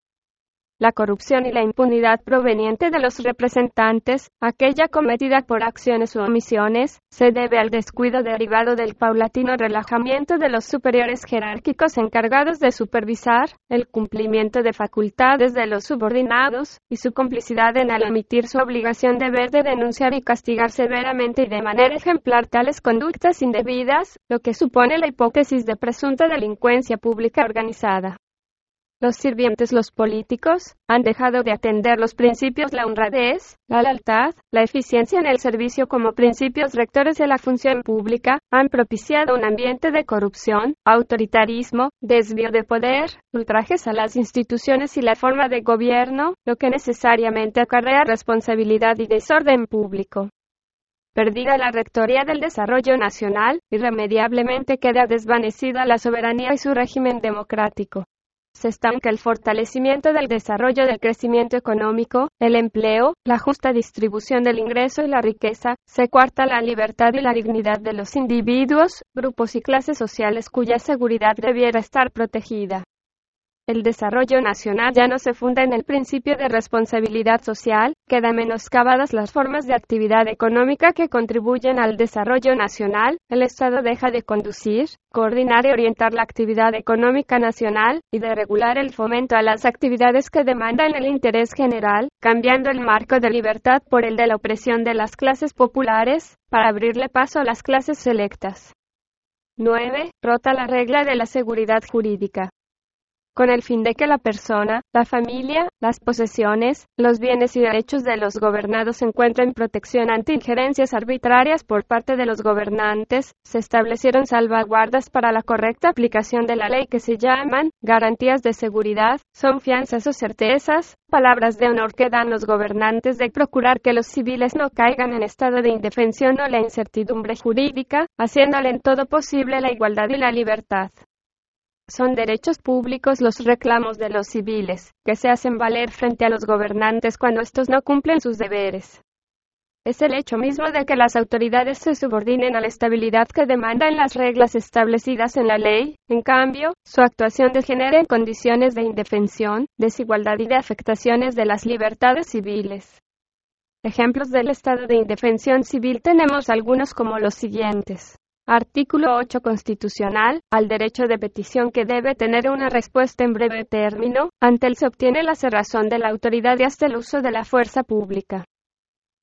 S1: la corrupción y la impunidad proveniente de los representantes, aquella cometida por acciones u omisiones, se debe al descuido derivado del paulatino relajamiento de los superiores jerárquicos encargados de supervisar el cumplimiento de facultades de los subordinados, y su complicidad en al omitir su obligación deber de denunciar y castigar severamente y de manera ejemplar tales conductas indebidas, lo que supone la hipótesis de presunta delincuencia pública organizada. Los sirvientes, los políticos, han dejado de atender los principios la honradez, la lealtad, la eficiencia en el servicio como principios rectores de la función pública, han propiciado un ambiente de corrupción, autoritarismo, desvío de poder, ultrajes a las instituciones y la forma de gobierno, lo que necesariamente acarrea responsabilidad y desorden público. Perdida la Rectoría del Desarrollo Nacional, irremediablemente queda desvanecida la soberanía y su régimen democrático se estanca el fortalecimiento del desarrollo del crecimiento económico, el empleo, la justa distribución del ingreso y la riqueza, se cuarta la libertad y la dignidad de los individuos, grupos y clases sociales cuya seguridad debiera estar protegida. El desarrollo nacional ya no se funda en el principio de responsabilidad social, quedan menoscabadas las formas de actividad económica que contribuyen al desarrollo nacional, el Estado deja de conducir, coordinar y orientar la actividad económica nacional, y de regular el fomento a las actividades que demandan el interés general, cambiando el marco de libertad por el de la opresión de las clases populares, para abrirle paso a las clases selectas. 9. Rota la regla de la seguridad jurídica con el fin de que la persona, la familia, las posesiones, los bienes y derechos de los gobernados encuentren protección ante injerencias arbitrarias por parte de los gobernantes, se establecieron salvaguardas para la correcta aplicación de la ley que se llaman garantías de seguridad, son fianzas o certezas, palabras de honor que dan los gobernantes de procurar que los civiles no caigan en estado de indefensión o la incertidumbre jurídica, haciéndole en todo posible la igualdad y la libertad. Son derechos públicos los reclamos de los civiles, que se hacen valer frente a los gobernantes cuando estos no cumplen sus deberes. Es el hecho mismo de que las autoridades se subordinen a la estabilidad que demandan las reglas establecidas en la ley, en cambio, su actuación degenera en condiciones de indefensión, desigualdad y de afectaciones de las libertades civiles. Ejemplos del estado de indefensión civil tenemos algunos como los siguientes. Artículo 8 Constitucional, al derecho de petición que debe tener una respuesta en breve término, ante él se obtiene la cerrazón de la autoridad y hasta el uso de la fuerza pública.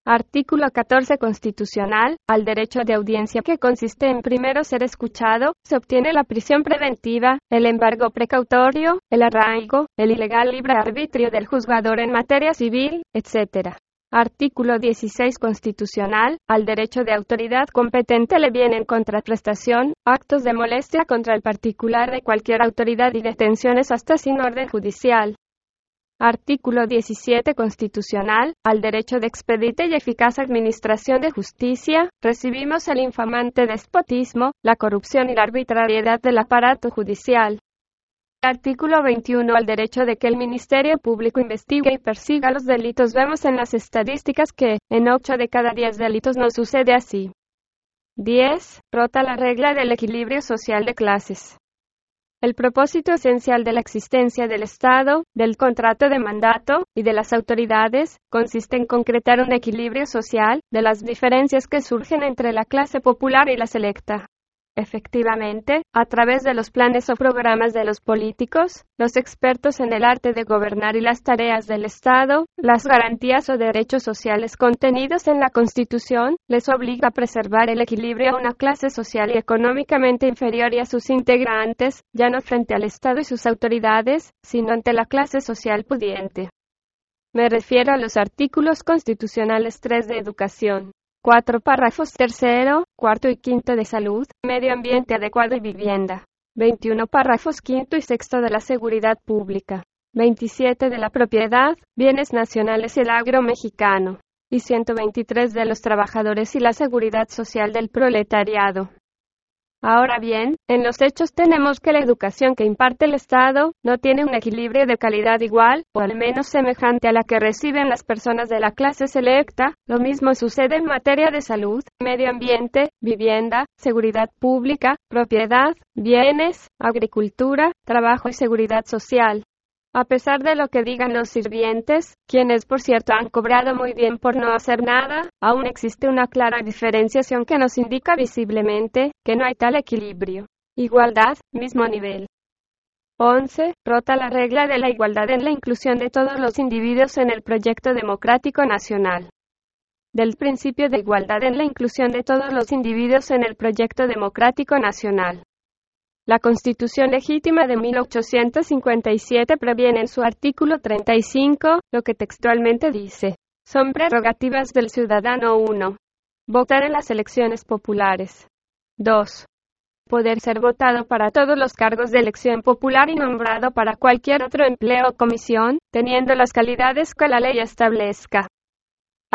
S1: Artículo 14 Constitucional, al derecho de audiencia que consiste en primero ser escuchado, se obtiene la prisión preventiva, el embargo precautorio, el arraigo, el ilegal libre arbitrio del juzgador en materia civil, etc. Artículo 16 Constitucional. Al derecho de autoridad competente le vienen contraprestación, actos de molestia contra el particular de cualquier autoridad y detenciones hasta sin orden judicial. Artículo 17 Constitucional. Al derecho de expedite y eficaz administración de justicia, recibimos el infamante despotismo, la corrupción y la arbitrariedad del aparato judicial. Artículo 21. Al derecho de que el Ministerio Público investigue y persiga los delitos. Vemos en las estadísticas que, en 8 de cada 10 delitos no sucede así. 10. Rota la regla del equilibrio social de clases. El propósito esencial de la existencia del Estado, del contrato de mandato y de las autoridades consiste en concretar un equilibrio social de las diferencias que surgen entre la clase popular y la selecta. Efectivamente, a través de los planes o programas de los políticos, los expertos en el arte de gobernar y las tareas del Estado, las garantías o derechos sociales contenidos en la Constitución, les obliga a preservar el equilibrio a una clase social y económicamente inferior y a sus integrantes, ya no frente al Estado y sus autoridades, sino ante la clase social pudiente. Me refiero a los artículos constitucionales 3 de educación, Cuatro párrafos tercero, cuarto y quinto de salud, medio ambiente adecuado y vivienda. 21 párrafos quinto y sexto de la seguridad pública. 27 de la propiedad, bienes nacionales y el agro mexicano. y 123 de los trabajadores y la seguridad social del proletariado. Ahora bien, en los hechos tenemos que la educación que imparte el Estado no tiene un equilibrio de calidad igual, o al menos semejante a la que reciben las personas de la clase selecta. Lo mismo sucede en materia de salud, medio ambiente, vivienda, seguridad pública, propiedad, bienes, agricultura, trabajo y seguridad social. A pesar de lo que digan los sirvientes, quienes por cierto han cobrado muy bien por no hacer nada, aún existe una clara diferenciación que nos indica visiblemente que no hay tal equilibrio. Igualdad, mismo nivel. 11. Rota la regla de la igualdad en la inclusión de todos los individuos en el proyecto democrático nacional. Del principio de igualdad en la inclusión de todos los individuos en el proyecto democrático nacional. La Constitución legítima de 1857 previene en su artículo 35, lo que textualmente dice, son prerrogativas del ciudadano 1. Votar en las elecciones populares. 2. Poder ser votado para todos los cargos de elección popular y nombrado para cualquier otro empleo o comisión, teniendo las calidades que la ley establezca.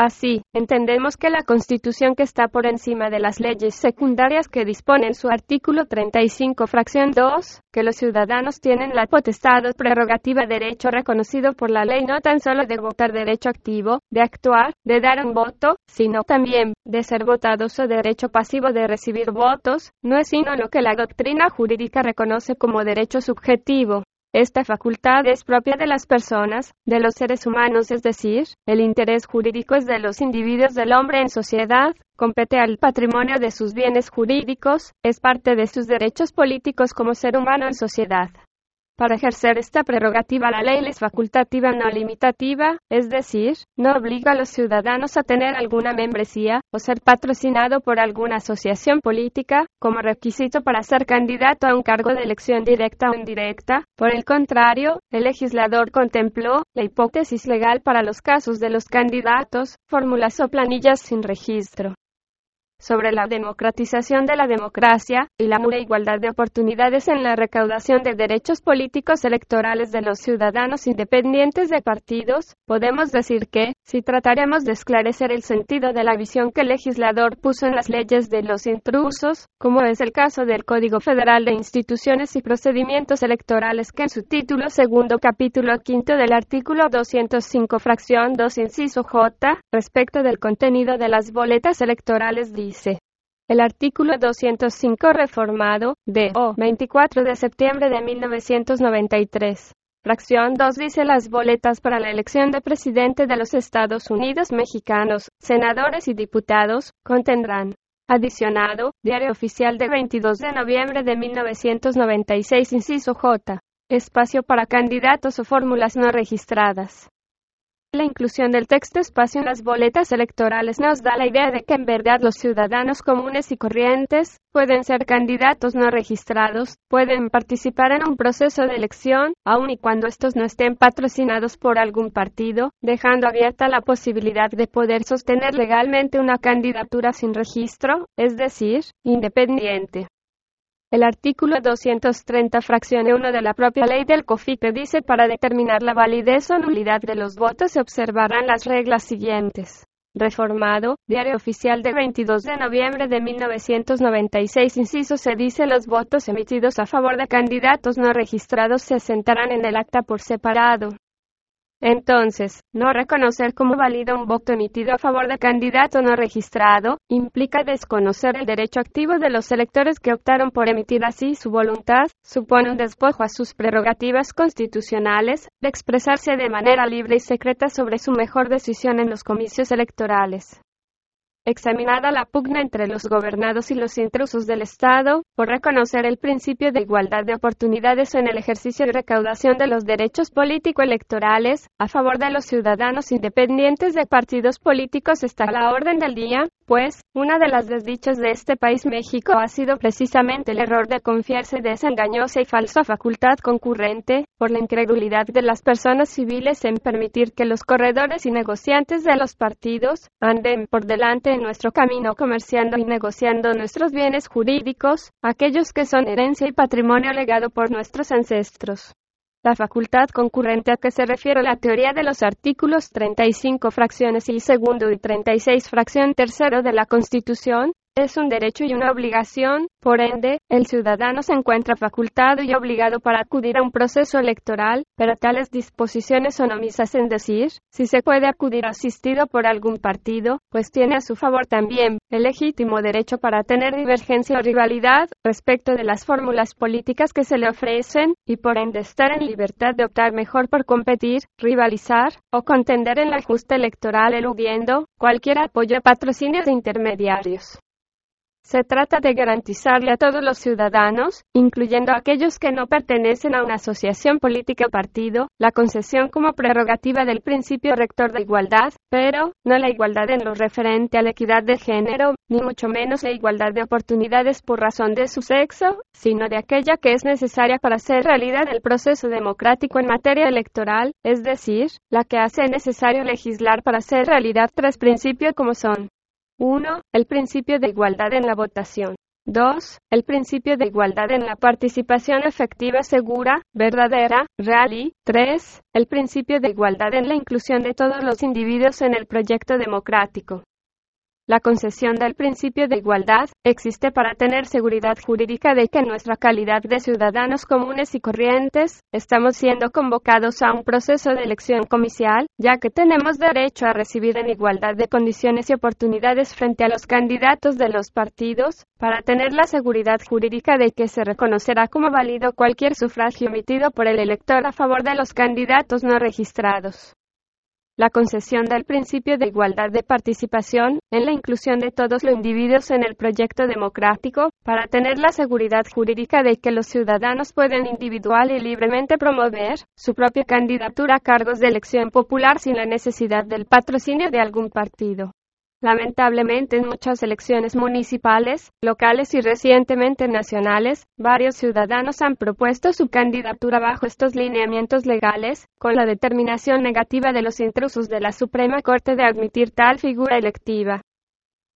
S1: Así, entendemos que la Constitución que está por encima de las leyes secundarias que disponen su artículo 35 fracción 2, que los ciudadanos tienen la potestad o prerrogativa derecho reconocido por la ley no tan solo de votar derecho activo, de actuar, de dar un voto, sino también de ser votados o derecho pasivo de recibir votos, no es sino lo que la doctrina jurídica reconoce como derecho subjetivo. Esta facultad es propia de las personas, de los seres humanos, es decir, el interés jurídico es de los individuos del hombre en sociedad, compete al patrimonio de sus bienes jurídicos, es parte de sus derechos políticos como ser humano en sociedad. Para ejercer esta prerrogativa la ley es facultativa no limitativa, es decir, no obliga a los ciudadanos a tener alguna membresía o ser patrocinado por alguna asociación política como requisito para ser candidato a un cargo de elección directa o indirecta. Por el contrario, el legislador contempló la hipótesis legal para los casos de los candidatos, fórmulas o planillas sin registro sobre la democratización de la democracia y la igualdad de oportunidades en la recaudación de derechos políticos electorales de los ciudadanos independientes de partidos, podemos decir que, si trataremos de esclarecer el sentido de la visión que el legislador puso en las leyes de los intrusos, como es el caso del Código Federal de Instituciones y Procedimientos Electorales que en su título segundo capítulo quinto del artículo 205 fracción 2 inciso J, respecto del contenido de las boletas electorales El artículo 205 reformado, de O 24 de septiembre de 1993. Fracción 2 dice las boletas para la elección de presidente de los Estados Unidos mexicanos, senadores y diputados, contendrán. Adicionado, Diario Oficial de 22 de noviembre de 1996, inciso J. Espacio para candidatos o fórmulas no registradas. La inclusión del texto espacio en las boletas electorales nos da la idea de que en verdad los ciudadanos comunes y corrientes pueden ser candidatos no registrados, pueden participar en un proceso de elección, aun y cuando estos no estén patrocinados por algún partido, dejando abierta la posibilidad de poder sostener legalmente una candidatura sin registro, es decir, independiente. El artículo 230 fracción 1 de la propia ley del COFIPE dice para determinar la validez o nulidad de los votos se observarán las reglas siguientes. Reformado, Diario Oficial de 22 de noviembre de 1996, inciso se dice los votos emitidos a favor de candidatos no registrados se asentarán en el acta por separado. Entonces, no reconocer como válido un voto emitido a favor de candidato no registrado, implica desconocer el derecho activo de los electores que optaron por emitir así su voluntad, supone un despojo a sus prerrogativas constitucionales, de expresarse de manera libre y secreta sobre su mejor decisión en los comicios electorales examinada la pugna entre los gobernados y los intrusos del Estado, por reconocer el principio de igualdad de oportunidades en el ejercicio y recaudación de los derechos político-electorales, a favor de los ciudadanos independientes de partidos políticos está a la orden del día, pues, una de las desdichas de este país México ha sido precisamente el error de confiarse de esa engañosa y falsa facultad concurrente, por la incredulidad de las personas civiles en permitir que los corredores y negociantes de los partidos anden por delante en nuestro camino comerciando y negociando nuestros bienes jurídicos, aquellos que son herencia y patrimonio legado por nuestros ancestros. La facultad concurrente a que se refiere la teoría de los artículos 35 fracciones y segundo y 36 fracción tercero de la Constitución, es un derecho y una obligación, por ende, el ciudadano se encuentra facultado y obligado para acudir a un proceso electoral, pero tales disposiciones son omisas en decir, si se puede acudir asistido por algún partido, pues tiene a su favor también el legítimo derecho para tener divergencia o rivalidad respecto de las fórmulas políticas que se le ofrecen, y por ende estar en libertad de optar mejor por competir, rivalizar o contender en la justa electoral eludiendo cualquier apoyo a patrocinios de intermediarios. Se trata de garantizarle a todos los ciudadanos, incluyendo a aquellos que no pertenecen a una asociación política o partido, la concesión como prerrogativa del principio rector de igualdad, pero no la igualdad en lo referente a la equidad de género, ni mucho menos la igualdad de oportunidades por razón de su sexo, sino de aquella que es necesaria para hacer realidad el proceso democrático en materia electoral, es decir, la que hace necesario legislar para hacer realidad tres principios como son 1. El principio de igualdad en la votación. 2. El principio de igualdad en la participación efectiva segura, verdadera, real y 3. El principio de igualdad en la inclusión de todos los individuos en el proyecto democrático. La concesión del principio de igualdad existe para tener seguridad jurídica de que en nuestra calidad de ciudadanos comunes y corrientes estamos siendo convocados a un proceso de elección comicial, ya que tenemos derecho a recibir en igualdad de condiciones y oportunidades frente a los candidatos de los partidos, para tener la seguridad jurídica de que se reconocerá como válido cualquier sufragio emitido por el elector a favor de los candidatos no registrados la concesión del principio de igualdad de participación en la inclusión de todos los individuos en el proyecto democrático, para tener la seguridad jurídica de que los ciudadanos pueden individual y libremente promover su propia candidatura a cargos de elección popular sin la necesidad del patrocinio de algún partido. Lamentablemente en muchas elecciones municipales, locales y recientemente nacionales, varios ciudadanos han propuesto su candidatura bajo estos lineamientos legales, con la determinación negativa de los intrusos de la Suprema Corte de admitir tal figura electiva.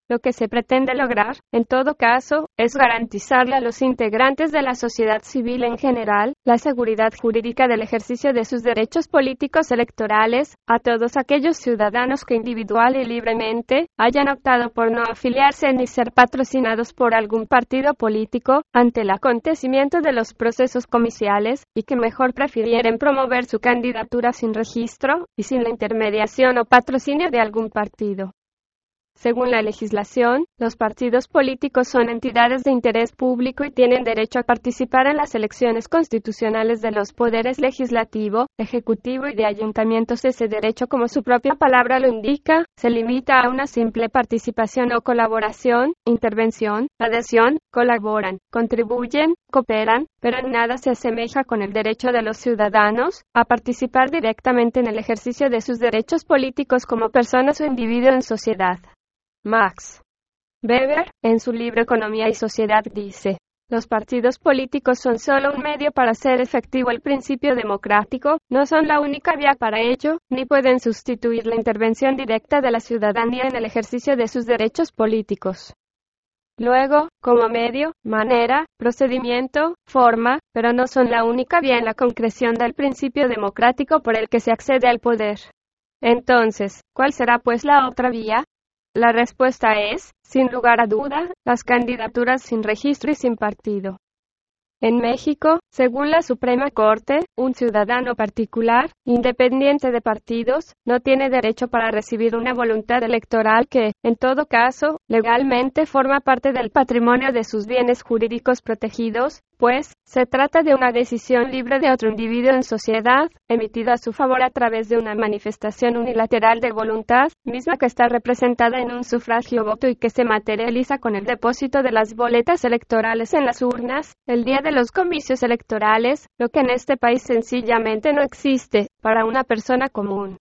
S1: Lo que se pretende lograr, en todo caso, es garantizarle a los integrantes de la sociedad civil en general la seguridad jurídica del ejercicio de sus derechos políticos electorales, a todos aquellos ciudadanos que individual y libremente hayan optado por no afiliarse ni ser patrocinados por algún partido político ante el acontecimiento de los procesos comiciales y que mejor prefirieren promover su candidatura sin registro y sin la intermediación o patrocinio de algún partido. Según la legislación, los partidos políticos son entidades de interés público y tienen derecho a participar en las elecciones constitucionales de los poderes legislativo, ejecutivo y de ayuntamientos. Ese derecho, como su propia palabra lo indica, se limita a una simple participación o colaboración, intervención, adhesión, colaboran, contribuyen, cooperan, pero en nada se asemeja con el derecho de los ciudadanos a participar directamente en el ejercicio de sus derechos políticos como personas o individuo en sociedad. Max Weber, en su libro Economía y Sociedad, dice, los partidos políticos son solo un medio para hacer efectivo el principio democrático, no son la única vía para ello, ni pueden sustituir la intervención directa de la ciudadanía en el ejercicio de sus derechos políticos. Luego, como medio, manera, procedimiento, forma, pero no son la única vía en la concreción del principio democrático por el que se accede al poder. Entonces, ¿cuál será pues la otra vía? La respuesta es, sin lugar a duda, las candidaturas sin registro y sin partido. En México, según la Suprema Corte, un ciudadano particular, independiente de partidos, no tiene derecho para recibir una voluntad electoral que, en todo caso, legalmente forma parte del patrimonio de sus bienes jurídicos protegidos, pues, se trata de una decisión libre de otro individuo en sociedad, emitida a su favor a través de una manifestación unilateral de voluntad, misma que está representada en un sufragio voto y que se materializa con el depósito de las boletas electorales en las urnas, el día de los comicios electorales, lo que en este país sencillamente no existe para una persona común.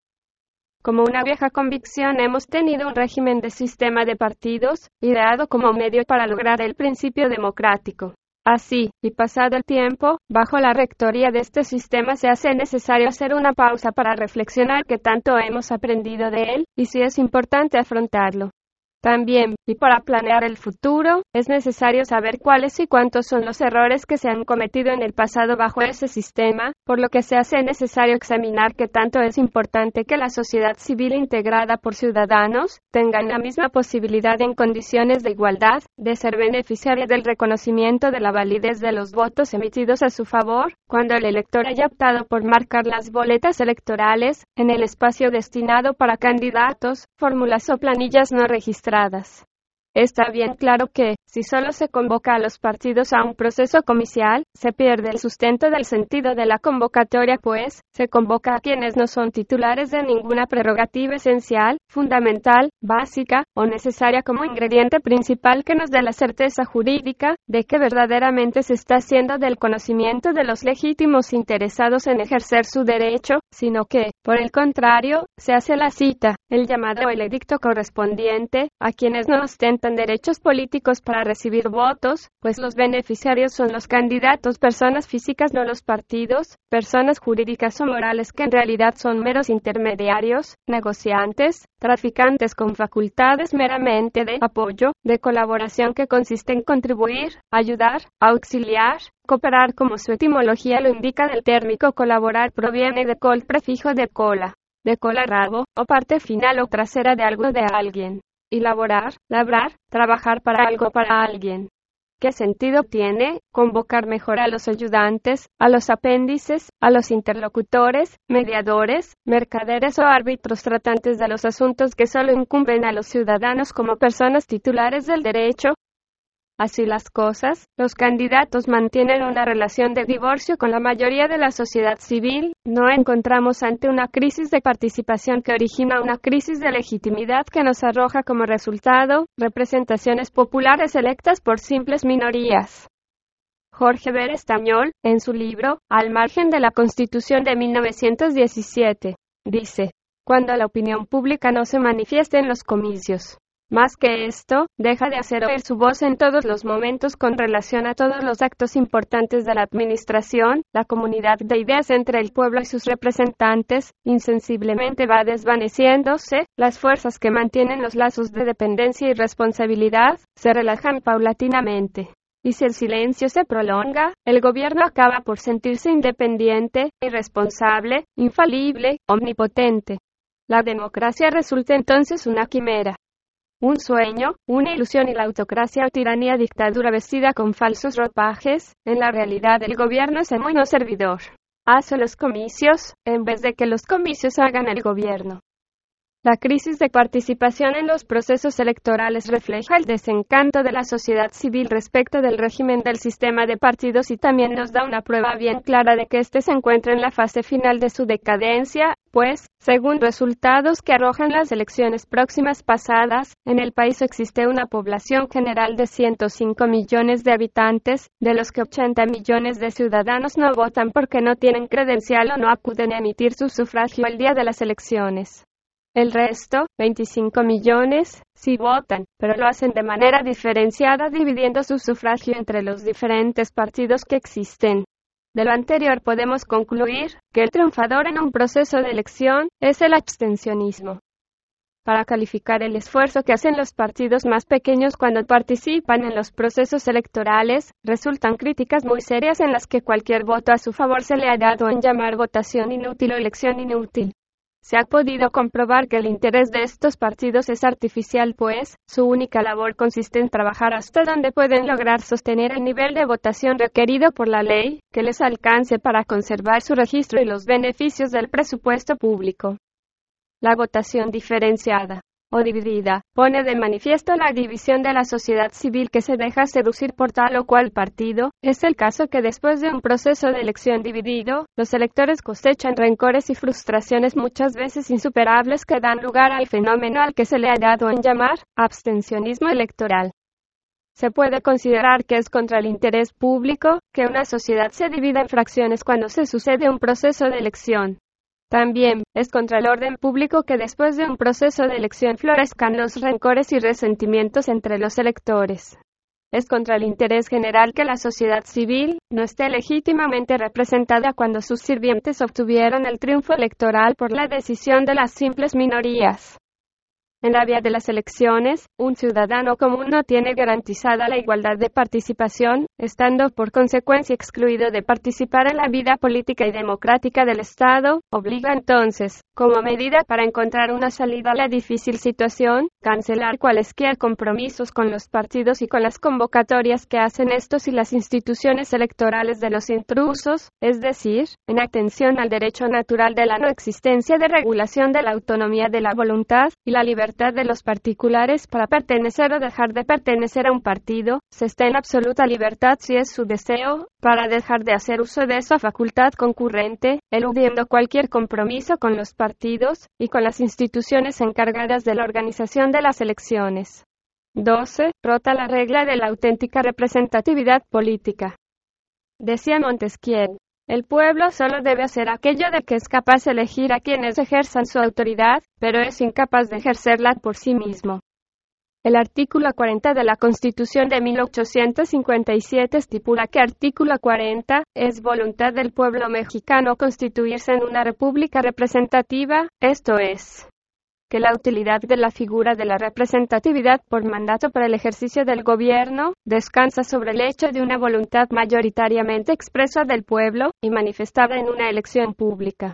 S1: Como una vieja convicción hemos tenido un régimen de sistema de partidos, ideado como medio para lograr el principio democrático. Así, y pasado el tiempo, bajo la rectoría de este sistema se hace necesario hacer una pausa para reflexionar qué tanto hemos aprendido de él, y si es importante afrontarlo. También, y para planear el futuro, es necesario saber cuáles y cuántos son los errores que se han cometido en el pasado bajo ese sistema, por lo que se hace necesario examinar qué tanto es importante que la sociedad civil integrada por ciudadanos tengan la misma posibilidad en condiciones de igualdad, de ser beneficiaria del reconocimiento de la validez de los votos emitidos a su favor, cuando el elector haya optado por marcar las boletas electorales, en el espacio destinado para candidatos, fórmulas o planillas no registradas. Está bien claro que, si solo se convoca a los partidos a un proceso comicial, se pierde el sustento del sentido de la convocatoria, pues, se convoca a quienes no son titulares de ninguna prerrogativa esencial, fundamental, básica o necesaria como ingrediente principal que nos dé la certeza jurídica de que verdaderamente se está haciendo del conocimiento de los legítimos interesados en ejercer su derecho, sino que, por el contrario, se hace la cita, el llamado o el edicto correspondiente, a quienes no ostentan derechos políticos para recibir votos, pues los beneficiarios son los candidatos, personas físicas no los partidos, personas jurídicas o morales que en realidad son meros intermediarios, negociantes, traficantes con facultades meramente de apoyo, de colaboración que consiste en contribuir, ayudar, auxiliar, cooperar como su etimología lo indica del térmico colaborar proviene de col prefijo de cola, de cola rabo, o parte final o trasera de algo de alguien y laborar, labrar, trabajar para algo para alguien. ¿Qué sentido tiene convocar mejor a los ayudantes, a los apéndices, a los interlocutores, mediadores, mercaderes o árbitros tratantes de los asuntos que solo incumben a los ciudadanos como personas titulares del derecho, Así las cosas, los candidatos mantienen una relación de divorcio con la mayoría de la sociedad civil, no encontramos ante una crisis de participación que origina una crisis de legitimidad que nos arroja como resultado representaciones populares electas por simples minorías. Jorge Ver Estañol, en su libro, Al margen de la Constitución de 1917, dice, cuando la opinión pública no se manifieste en los comicios, más que esto, deja de hacer oír su voz en todos los momentos con relación a todos los actos importantes de la administración, la comunidad de ideas entre el pueblo y sus representantes, insensiblemente va desvaneciéndose, las fuerzas que mantienen los lazos de dependencia y responsabilidad, se relajan paulatinamente. Y si el silencio se prolonga, el gobierno acaba por sentirse independiente, irresponsable, infalible, omnipotente. La democracia resulta entonces una quimera un sueño, una ilusión y la autocracia o tiranía dictadura vestida con falsos ropajes, en la realidad el gobierno es el muy no servidor. Hace los comicios, en vez de que los comicios hagan el gobierno. La crisis de participación en los procesos electorales refleja el desencanto de la sociedad civil respecto del régimen del sistema de partidos y también nos da una prueba bien clara de que éste se encuentra en la fase final de su decadencia, pues, según resultados que arrojan las elecciones próximas pasadas, en el país existe una población general de 105 millones de habitantes, de los que 80 millones de ciudadanos no votan porque no tienen credencial o no acuden a emitir su sufragio el día de las elecciones. El resto, 25 millones, sí votan, pero lo hacen de manera diferenciada dividiendo su sufragio entre los diferentes partidos que existen. De lo anterior podemos concluir que el triunfador en un proceso de elección es el abstencionismo. Para calificar el esfuerzo que hacen los partidos más pequeños cuando participan en los procesos electorales, resultan críticas muy serias en las que cualquier voto a su favor se le ha dado en llamar votación inútil o elección inútil. Se ha podido comprobar que el interés de estos partidos es artificial, pues, su única labor consiste en trabajar hasta donde pueden lograr sostener el nivel de votación requerido por la ley, que les alcance para conservar su registro y los beneficios del presupuesto público. La votación diferenciada o dividida, pone de manifiesto la división de la sociedad civil que se deja seducir por tal o cual partido. Es el caso que después de un proceso de elección dividido, los electores cosechan rencores y frustraciones muchas veces insuperables que dan lugar al fenómeno al que se le ha dado en llamar abstencionismo electoral. Se puede considerar que es contra el interés público que una sociedad se divida en fracciones cuando se sucede un proceso de elección. También, es contra el orden público que después de un proceso de elección florezcan los rencores y resentimientos entre los electores. Es contra el interés general que la sociedad civil no esté legítimamente representada cuando sus sirvientes obtuvieron el triunfo electoral por la decisión de las simples minorías. En la vía de las elecciones, un ciudadano común no tiene garantizada la igualdad de participación, estando por consecuencia excluido de participar en la vida política y democrática del Estado, obliga entonces, como medida para encontrar una salida a la difícil situación, cancelar cualesquiera compromisos con los partidos y con las convocatorias que hacen estos y las instituciones electorales de los intrusos, es decir, en atención al derecho natural de la no existencia de regulación de la autonomía de la voluntad y la libertad de los particulares para pertenecer o dejar de pertenecer a un partido, se está en absoluta libertad si es su deseo, para dejar de hacer uso de esa facultad concurrente, eludiendo cualquier compromiso con los partidos y con las instituciones encargadas de la organización de las elecciones. 12. Rota la regla de la auténtica representatividad política. Decía Montesquieu. El pueblo solo debe hacer aquello de que es capaz de elegir a quienes ejerzan su autoridad, pero es incapaz de ejercerla por sí mismo. El artículo 40 de la Constitución de 1857 estipula que artículo 40 es voluntad del pueblo mexicano constituirse en una república representativa, esto es, que la utilidad de la figura de la representatividad por mandato para el ejercicio del gobierno descansa sobre el hecho de una voluntad mayoritariamente expresa del pueblo y manifestada en una elección pública.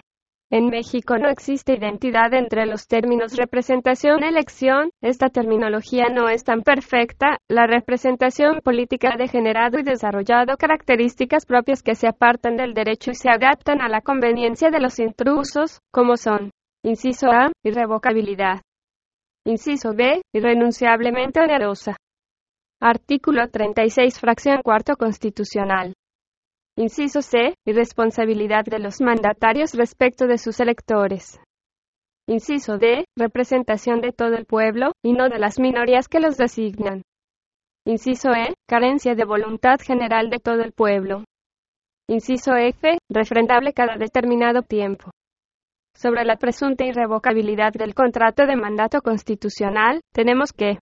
S1: En México no existe identidad entre los términos representación-elección, esta terminología no es tan perfecta, la representación política ha degenerado y desarrollado características propias que se apartan del derecho y se adaptan a la conveniencia de los intrusos, como son Inciso A. Irrevocabilidad. Inciso B. Irrenunciablemente onerosa. Artículo 36, fracción cuarto constitucional. Inciso C. Irresponsabilidad de los mandatarios respecto de sus electores. Inciso D. Representación de todo el pueblo, y no de las minorías que los designan. Inciso E. Carencia de voluntad general de todo el pueblo. Inciso F. Refrendable cada determinado tiempo sobre la presunta irrevocabilidad del contrato de mandato constitucional, tenemos que,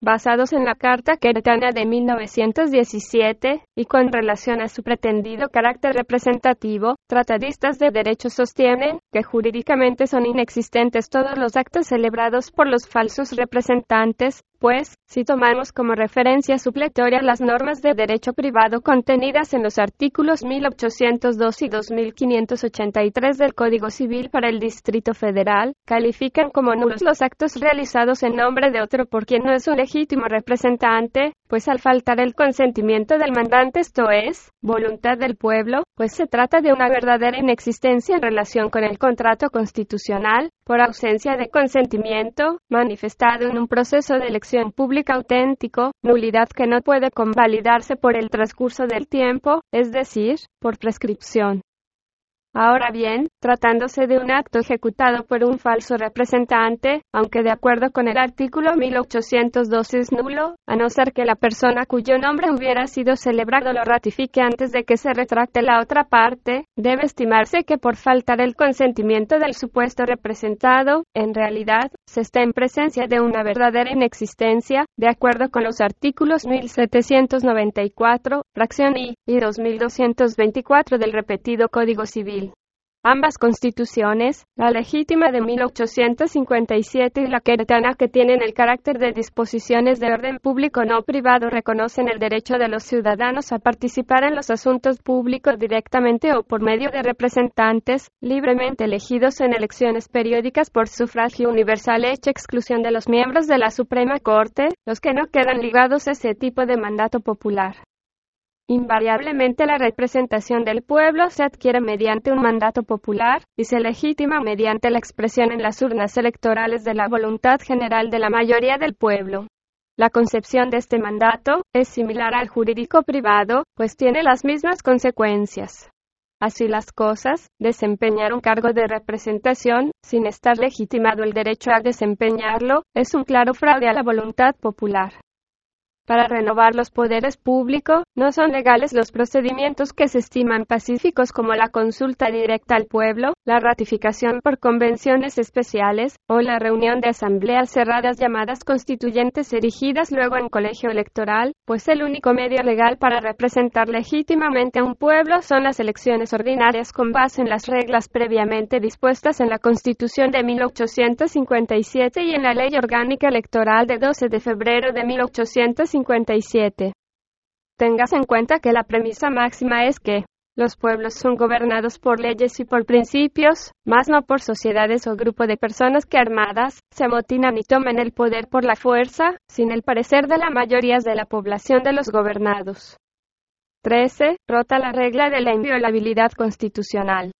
S1: basados en la Carta Queretana de 1917 y con relación a su pretendido carácter representativo, tratadistas de derecho sostienen que jurídicamente son inexistentes todos los actos celebrados por los falsos representantes, pues, si tomamos como referencia supletoria las normas de derecho privado contenidas en los artículos 1802 y 2583 del Código Civil para el Distrito Federal, califican como nulos los actos realizados en nombre de otro por quien no es un legítimo representante, pues al faltar el consentimiento del mandante, esto es, voluntad del pueblo, pues se trata de una verdadera inexistencia en relación con el contrato constitucional, por ausencia de consentimiento, manifestado en un proceso de elección pública auténtico, nulidad que no puede convalidarse por el transcurso del tiempo, es decir, por prescripción. Ahora bien, tratándose de un acto ejecutado por un falso representante, aunque de acuerdo con el artículo 1802 es nulo, a no ser que la persona cuyo nombre hubiera sido celebrado lo ratifique antes de que se retracte la otra parte, debe estimarse que por faltar el consentimiento del supuesto representado, en realidad, se está en presencia de una verdadera inexistencia, de acuerdo con los artículos 1794, fracción I, y 2224 del repetido Código Civil. Ambas constituciones, la legítima de 1857 y la queretana que tienen el carácter de disposiciones de orden público no privado, reconocen el derecho de los ciudadanos a participar en los asuntos públicos directamente o por medio de representantes, libremente elegidos en elecciones periódicas por sufragio universal hecha exclusión de los miembros de la Suprema Corte, los que no quedan ligados a ese tipo de mandato popular. Invariablemente la representación del pueblo se adquiere mediante un mandato popular y se legitima mediante la expresión en las urnas electorales de la voluntad general de la mayoría del pueblo. La concepción de este mandato es similar al jurídico privado, pues tiene las mismas consecuencias. Así las cosas, desempeñar un cargo de representación, sin estar legitimado el derecho a desempeñarlo, es un claro fraude a la voluntad popular. Para renovar los poderes públicos, No son legales los procedimientos que se estiman pacíficos como la consulta directa al pueblo, la ratificación por convenciones especiales, o la reunión de asambleas cerradas llamadas constituyentes erigidas luego en colegio electoral, pues el único medio legal para representar legítimamente a un pueblo son las elecciones ordinarias con base en las reglas previamente dispuestas en la Constitución de 1857 y en la Ley Orgánica Electoral de 12 de febrero de 1857. Tengas en cuenta que la premisa máxima es que los pueblos son gobernados por leyes y por principios, más no por sociedades o grupo de personas que armadas se amotinan y tomen el poder por la fuerza, sin el parecer de la mayoría de la población de los gobernados. 13. Rota la regla de la inviolabilidad constitucional.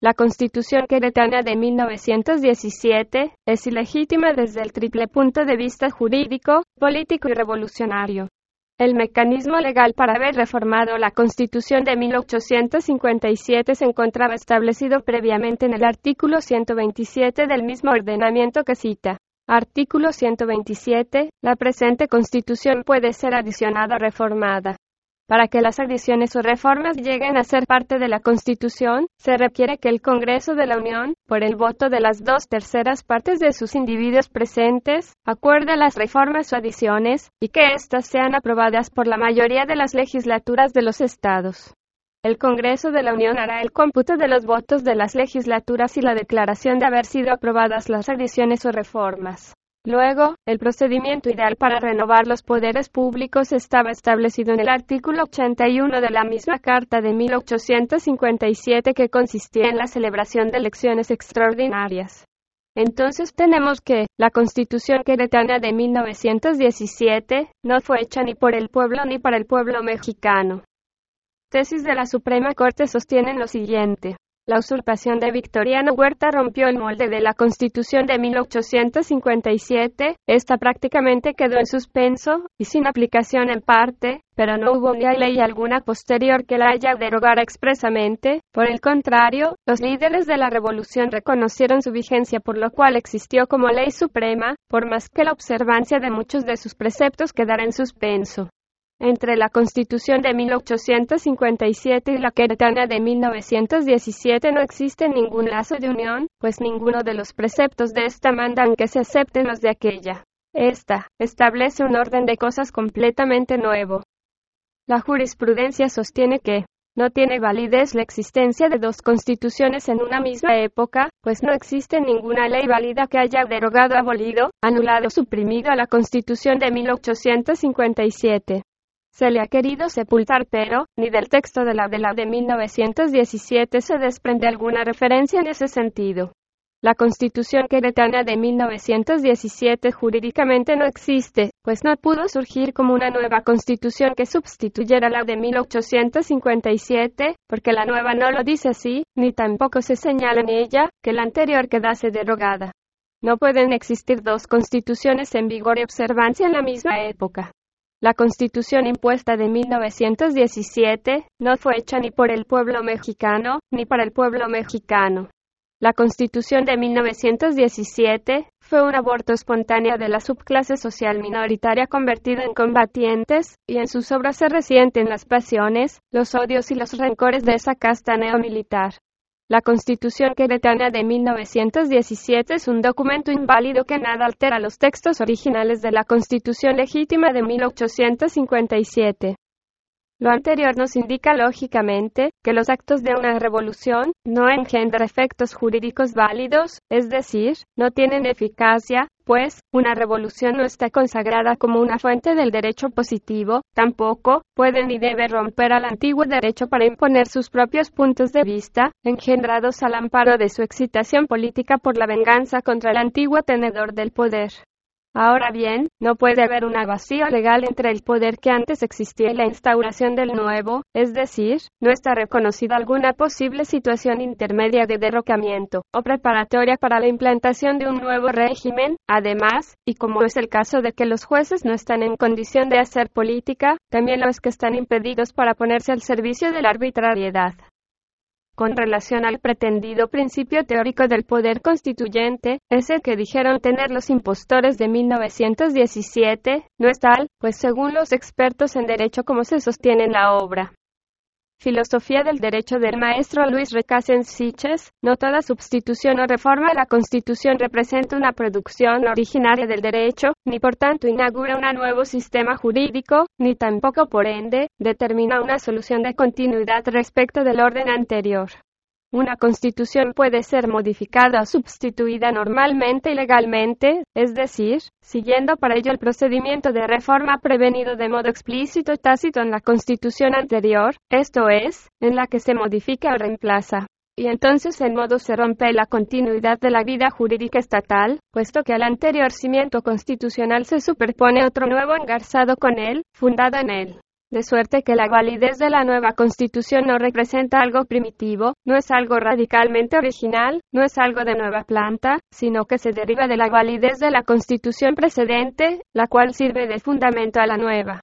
S1: La Constitución queretana de 1917 es ilegítima desde el triple punto de vista jurídico, político y revolucionario. El mecanismo legal para haber reformado la Constitución de 1857 se encontraba establecido previamente en el artículo 127 del mismo ordenamiento que cita. Artículo 127. La presente Constitución puede ser adicionada o reformada. Para que las adiciones o reformas lleguen a ser parte de la Constitución, se requiere que el Congreso de la Unión, por el voto de las dos terceras partes de sus individuos presentes, acuerde las reformas o adiciones, y que éstas sean aprobadas por la mayoría de las legislaturas de los Estados. El Congreso de la Unión hará el cómputo de los votos de las legislaturas y la declaración de haber sido aprobadas las adiciones o reformas. Luego, el procedimiento ideal para renovar los poderes públicos estaba establecido en el artículo 81 de la misma Carta de 1857 que consistía en la celebración de elecciones extraordinarias. Entonces tenemos que, la Constitución queretana de 1917 no fue hecha ni por el pueblo ni para el pueblo mexicano. Tesis de la Suprema Corte sostienen lo siguiente. La usurpación de Victoriano Huerta rompió el molde de la Constitución de 1857. Esta prácticamente quedó en suspenso y sin aplicación en parte, pero no hubo ni ley alguna posterior que la haya derogado expresamente. Por el contrario, los líderes de la revolución reconocieron su vigencia por lo cual existió como ley suprema, por más que la observancia de muchos de sus preceptos quedara en suspenso. Entre la Constitución de 1857 y la Queretana de 1917 no existe ningún lazo de unión, pues ninguno de los preceptos de esta mandan que se acepten los de aquella. Esta establece un orden de cosas completamente nuevo. La jurisprudencia sostiene que no tiene validez la existencia de dos constituciones en una misma época, pues no existe ninguna ley válida que haya derogado, abolido, anulado o suprimido a la Constitución de 1857 se le ha querido sepultar, pero ni del texto de la de la de 1917 se desprende alguna referencia en ese sentido. La Constitución queretana de 1917 jurídicamente no existe, pues no pudo surgir como una nueva constitución que sustituyera la de 1857, porque la nueva no lo dice así, ni tampoco se señala en ella que la anterior quedase derogada. No pueden existir dos constituciones en vigor y observancia en la misma época. La Constitución impuesta de 1917 no fue hecha ni por el pueblo mexicano, ni para el pueblo mexicano. La Constitución de 1917 fue un aborto espontáneo de la subclase social minoritaria convertida en combatientes, y en sus obras se resienten las pasiones, los odios y los rencores de esa casta neomilitar. La Constitución queretana de 1917 es un documento inválido que nada altera los textos originales de la Constitución legítima de 1857. Lo anterior nos indica lógicamente que los actos de una revolución no engendran efectos jurídicos válidos, es decir, no tienen eficacia, pues, una revolución no está consagrada como una fuente del derecho positivo, tampoco puede ni debe romper al antiguo derecho para imponer sus propios puntos de vista, engendrados al amparo de su excitación política por la venganza contra el antiguo tenedor del poder. Ahora bien, no puede haber un vacío legal entre el poder que antes existía y la instauración del nuevo, es decir, no está reconocida alguna posible situación intermedia de derrocamiento o preparatoria para la implantación de un nuevo régimen. Además, y como es el caso de que los jueces no están en condición de hacer política, también los que están impedidos para ponerse al servicio de la arbitrariedad. Con relación al pretendido principio teórico del poder constituyente, ese que dijeron tener los impostores de 1917, no es tal, pues según los expertos en derecho como se sostiene en la obra. Filosofía del Derecho del maestro Luis Siches, no toda sustitución o reforma a la Constitución representa una producción originaria del derecho, ni por tanto inaugura un nuevo sistema jurídico, ni tampoco por ende, determina una solución de continuidad respecto del orden anterior. Una constitución puede ser modificada o sustituida normalmente y legalmente, es decir, siguiendo para ello el procedimiento de reforma prevenido de modo explícito y tácito en la constitución anterior, esto es, en la que se modifica o reemplaza. Y entonces en modo se rompe la continuidad de la vida jurídica estatal, puesto que al anterior cimiento constitucional se superpone otro nuevo engarzado con él, fundado en él de suerte que la validez de la nueva constitución no representa algo primitivo, no es algo radicalmente original, no es algo de nueva planta, sino que se deriva de la validez de la constitución precedente, la cual sirve de fundamento a la nueva.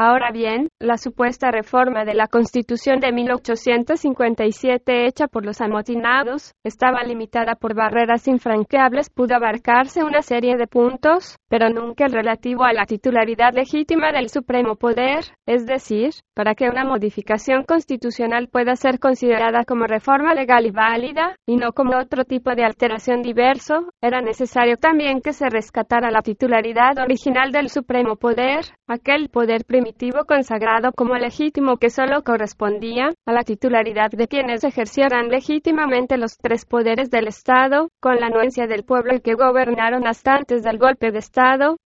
S1: Ahora bien, la supuesta reforma de la Constitución de 1857 hecha por los amotinados estaba limitada por barreras infranqueables, pudo abarcarse una serie de puntos, pero nunca el relativo a la titularidad legítima del supremo poder, es decir, para que una modificación constitucional pueda ser considerada como reforma legal y válida, y no como otro tipo de alteración diverso, era necesario también que se rescatara la titularidad original del supremo poder, aquel poder primitivo consagrado como legítimo que solo correspondía a la titularidad de quienes ejercieran legítimamente los tres poderes del Estado, con la anuencia del pueblo y que gobernaron hasta antes del golpe de Estado,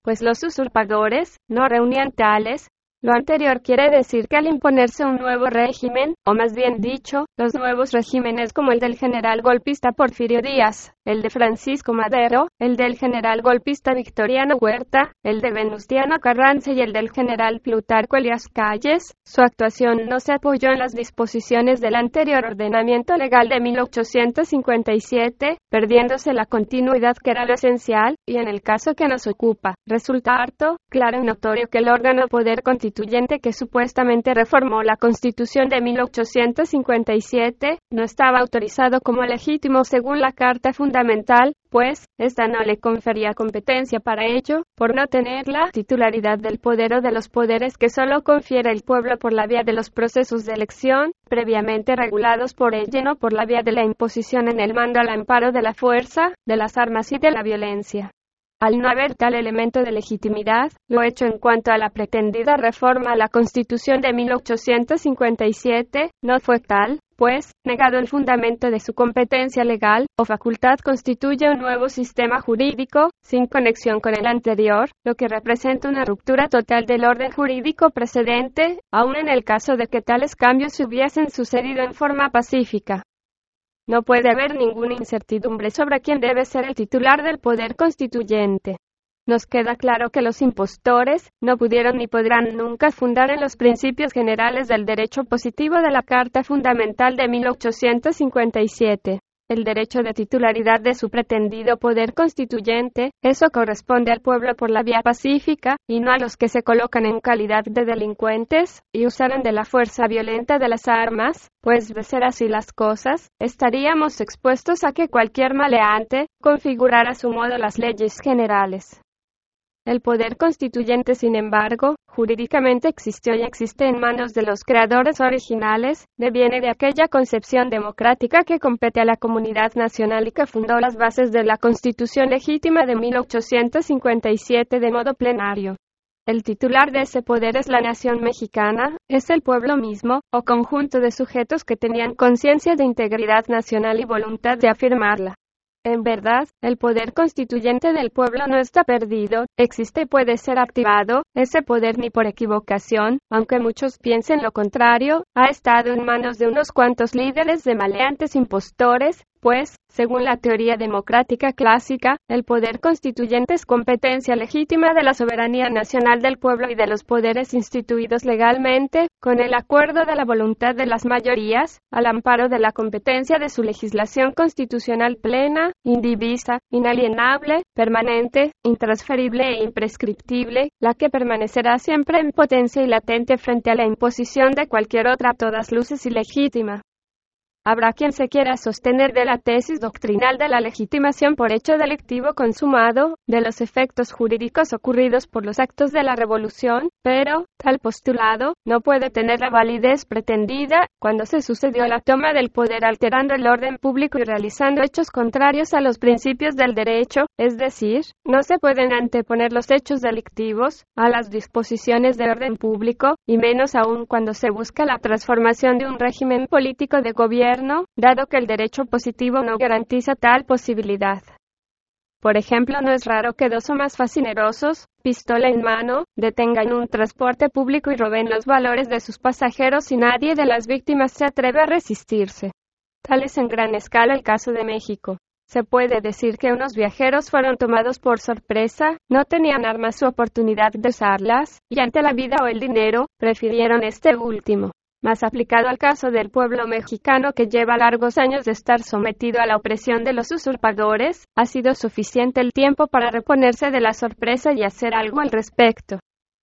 S1: pues los usurpadores no reunían tales, lo anterior quiere decir que al imponerse un nuevo régimen, o más bien dicho, los nuevos regímenes como el del general golpista Porfirio Díaz, el de Francisco Madero, el del general golpista Victoriano Huerta, el de Venustiano Carranza y el del general Plutarco Elias Calles, su actuación no se apoyó en las disposiciones del anterior ordenamiento legal de 1857, perdiéndose la continuidad que era lo esencial, y en el caso que nos ocupa, resulta harto, claro y notorio que el órgano poder constituyente que supuestamente reformó la Constitución de 1857, no estaba autorizado como legítimo según la Carta Fundamental, pues, esta no le confería competencia para ello, por no tener la titularidad del poder o de los poderes que solo confiere el pueblo por la vía de los procesos de elección, previamente regulados por ella, no por la vía de la imposición en el mando al amparo de la fuerza, de las armas y de la violencia. Al no haber tal elemento de legitimidad, lo hecho en cuanto a la pretendida reforma a la Constitución de 1857 no fue tal, pues, negado el fundamento de su competencia legal o facultad constituye un nuevo sistema jurídico, sin conexión con el anterior, lo que representa una ruptura total del orden jurídico precedente, aun en el caso de que tales cambios hubiesen sucedido en forma pacífica. No puede haber ninguna incertidumbre sobre quién debe ser el titular del poder constituyente. Nos queda claro que los impostores no pudieron ni podrán nunca fundar en los principios generales del derecho positivo de la Carta Fundamental de 1857 el derecho de titularidad de su pretendido poder constituyente, eso corresponde al pueblo por la vía pacífica, y no a los que se colocan en calidad de delincuentes, y usaran de la fuerza violenta de las armas, pues de ser así las cosas, estaríamos expuestos a que cualquier maleante configurara a su modo las leyes generales. El poder constituyente, sin embargo, jurídicamente existió y existe en manos de los creadores originales, deviene de aquella concepción democrática que compete a la comunidad nacional y que fundó las bases de la Constitución legítima de 1857 de modo plenario. El titular de ese poder es la nación mexicana, es el pueblo mismo, o conjunto de sujetos que tenían conciencia de integridad nacional y voluntad de afirmarla. En verdad, el poder constituyente del pueblo no está perdido, existe y puede ser activado, ese poder ni por equivocación, aunque muchos piensen lo contrario, ha estado en manos de unos cuantos líderes de maleantes impostores, pues, según la teoría democrática clásica, el poder constituyente es competencia legítima de la soberanía nacional del pueblo y de los poderes instituidos legalmente, con el acuerdo de la voluntad de las mayorías, al amparo de la competencia de su legislación constitucional plena, indivisa, inalienable, permanente, intransferible e imprescriptible, la que permanecerá siempre en potencia y latente frente a la imposición de cualquier otra a todas luces ilegítima. Habrá quien se quiera sostener de la tesis doctrinal de la legitimación por hecho delictivo consumado, de los efectos jurídicos ocurridos por los actos de la revolución, pero, tal postulado, no puede tener la validez pretendida, cuando se sucedió la toma del poder alterando el orden público y realizando hechos contrarios a los principios del derecho, es decir, no se pueden anteponer los hechos delictivos a las disposiciones de orden público, y menos aún cuando se busca la transformación de un régimen político de gobierno dado que el derecho positivo no garantiza tal posibilidad. Por ejemplo, no es raro que dos o más fascinerosos, pistola en mano, detengan un transporte público y roben los valores de sus pasajeros y nadie de las víctimas se atreve a resistirse. Tal es en gran escala el caso de México. Se puede decir que unos viajeros fueron tomados por sorpresa, no tenían armas u oportunidad de usarlas, y ante la vida o el dinero, prefirieron este último más aplicado al caso del pueblo mexicano que lleva largos años de estar sometido a la opresión de los usurpadores, ha sido suficiente el tiempo para reponerse de la sorpresa y hacer algo al respecto.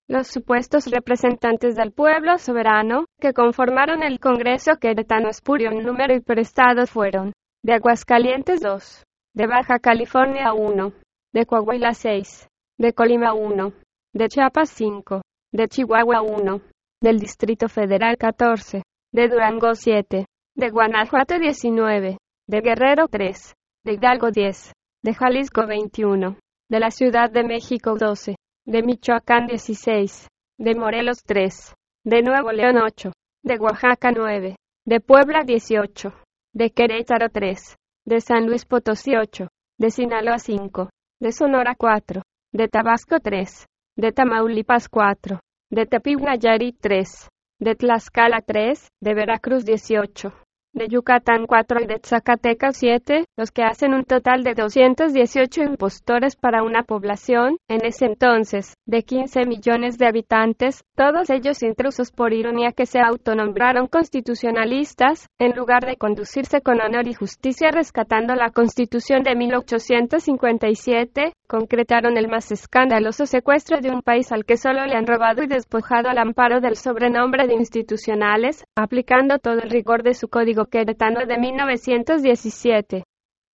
S1: Los supuestos representantes del pueblo soberano, que conformaron el Congreso queretano espurio en número y prestado fueron, de Aguascalientes 2, de Baja California 1, de Coahuila 6, de Colima 1, de Chiapas 5, de Chihuahua 1, del Distrito Federal 14, de Durango 7, de Guanajuato 19, de Guerrero 3, de Hidalgo 10, de Jalisco 21, de la Ciudad de México 12, de Michoacán 16, de Morelos 3, de Nuevo León 8, de Oaxaca 9, de Puebla 18, de Querétaro 3, de San Luis Potosí 8, de Sinaloa 5, de Sonora 4, de Tabasco 3, de Tamaulipas 4, de Tepic Nayarit 3, de Tlaxcala 3, de Veracruz 18, de Yucatán 4 y de Zacatecas 7, los que hacen un total de 218 impostores para una población, en ese entonces, de 15 millones de habitantes, todos ellos intrusos por ironía que se autonombraron constitucionalistas, en lugar de conducirse con honor y justicia rescatando la Constitución de 1857, concretaron el más escandaloso secuestro de un país al que solo le han robado y despojado al amparo del sobrenombre de institucionales, aplicando todo el rigor de su código queretano de 1917.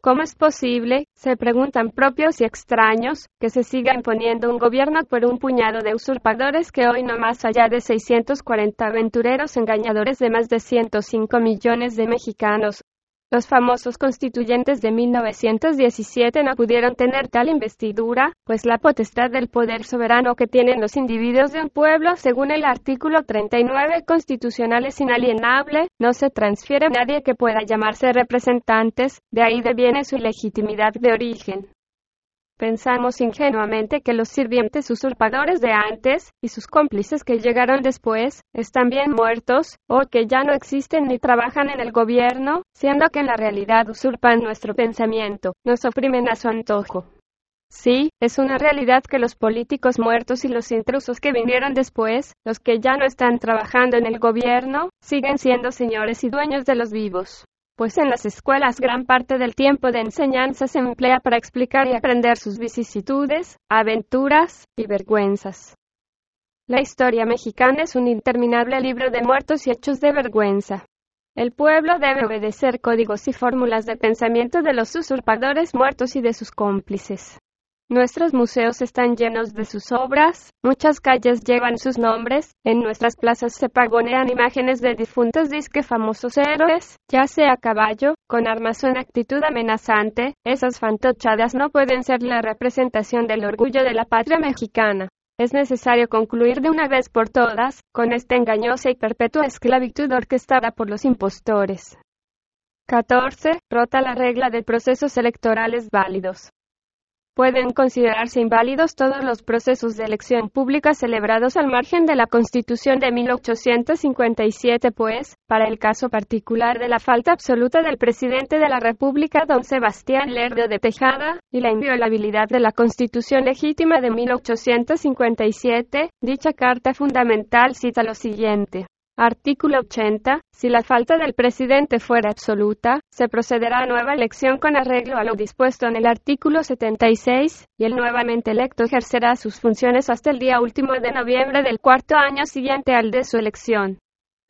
S1: ¿Cómo es posible, se preguntan propios y extraños, que se siga imponiendo un gobierno por un puñado de usurpadores que hoy no más allá de 640 aventureros engañadores de más de 105 millones de mexicanos, los famosos constituyentes de 1917 no pudieron tener tal investidura, pues la potestad del poder soberano que tienen los individuos de un pueblo, según el artículo 39 constitucional es inalienable, no se transfiere a nadie que pueda llamarse representantes, de ahí deviene su ilegitimidad de origen. Pensamos ingenuamente que los sirvientes usurpadores de antes, y sus cómplices que llegaron después, están bien muertos, o que ya no existen ni trabajan en el gobierno, siendo que en la realidad usurpan nuestro pensamiento, nos oprimen a su antojo. Sí, es una realidad que los políticos muertos y los intrusos que vinieron después, los que ya no están trabajando en el gobierno, siguen siendo señores y dueños de los vivos pues en las escuelas gran parte del tiempo de enseñanza se emplea para explicar y aprender sus vicisitudes, aventuras y vergüenzas. La historia mexicana es un interminable libro de muertos y hechos de vergüenza. El pueblo debe obedecer códigos y fórmulas de pensamiento de los usurpadores muertos y de sus cómplices. Nuestros museos están llenos de sus obras, muchas calles llevan sus nombres, en nuestras plazas se pagonean imágenes de difuntos disque famosos héroes, ya sea a caballo, con armas o en actitud amenazante, esas fantochadas no pueden ser la representación del orgullo de la patria mexicana. Es necesario concluir de una vez por todas con esta engañosa y perpetua esclavitud orquestada por los impostores. 14. Rota la regla de procesos electorales válidos. Pueden considerarse inválidos todos los procesos de elección pública celebrados al margen de la Constitución de 1857, pues, para el caso particular de la falta absoluta del presidente de la República, don Sebastián Lerdo de Tejada, y la inviolabilidad de la Constitución legítima de 1857, dicha Carta Fundamental cita lo siguiente. Artículo 80. Si la falta del presidente fuera absoluta, se procederá a nueva elección con arreglo a lo dispuesto en el artículo 76, y el nuevamente electo ejercerá sus funciones hasta el día último de noviembre del cuarto año siguiente al de su elección.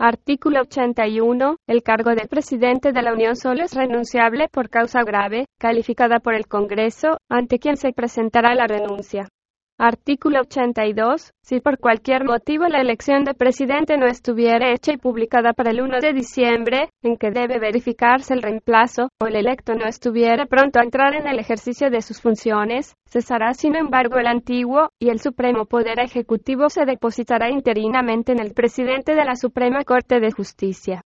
S1: Artículo 81. El cargo de presidente de la Unión solo es renunciable por causa grave, calificada por el Congreso, ante quien se presentará la renuncia. Artículo 82. Si por cualquier motivo la elección de presidente no estuviera hecha y publicada para el 1 de diciembre, en que debe verificarse el reemplazo, o el electo no estuviera pronto a entrar en el ejercicio de sus funciones, cesará sin embargo el antiguo, y el Supremo Poder Ejecutivo se depositará interinamente en el presidente de la Suprema Corte de Justicia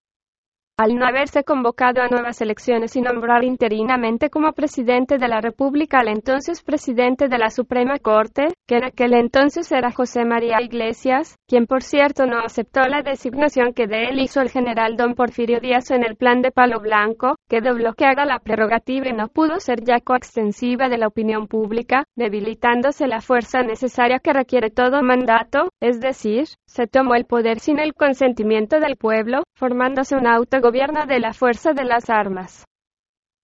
S1: al no haberse convocado a nuevas elecciones y nombrar interinamente como presidente de la República al entonces presidente de la Suprema Corte, que en aquel entonces era José María Iglesias, quien por cierto no aceptó la designación que de él hizo el general don Porfirio Díaz en el plan de Palo Blanco, que desbloqueara la prerrogativa y no pudo ser ya coextensiva de la opinión pública, debilitándose la fuerza necesaria que requiere todo mandato, es decir, se tomó el poder sin el consentimiento del pueblo, formándose un autogobierno de la fuerza de las armas.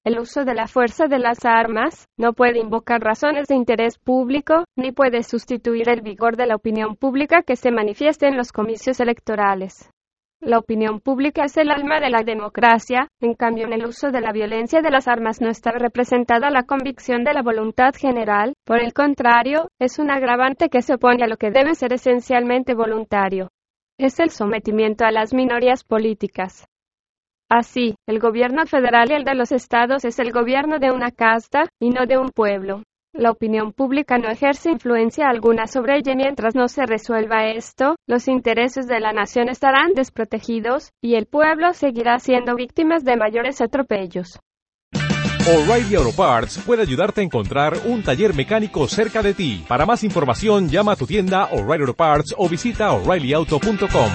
S1: El uso de la fuerza de las armas no puede invocar razones de interés público, ni puede sustituir el vigor de la opinión pública que se manifieste en los comicios electorales. La opinión pública es el alma de la democracia, en cambio en el uso de la violencia de las armas no está representada la convicción de la voluntad general, por el contrario, es un agravante que se opone a lo que debe ser esencialmente voluntario. Es el sometimiento a las minorías políticas. Así, el gobierno federal y el de los estados es el gobierno de una casta, y no de un pueblo. La opinión pública no ejerce influencia alguna sobre ella mientras no se resuelva esto, los intereses de la nación estarán desprotegidos, y el pueblo seguirá siendo víctimas de mayores atropellos.
S2: O'Reilly Auto Parts puede ayudarte a encontrar un taller mecánico cerca de ti. Para más información, llama a tu tienda O'Reilly Auto Parts o visita oreillyauto.com.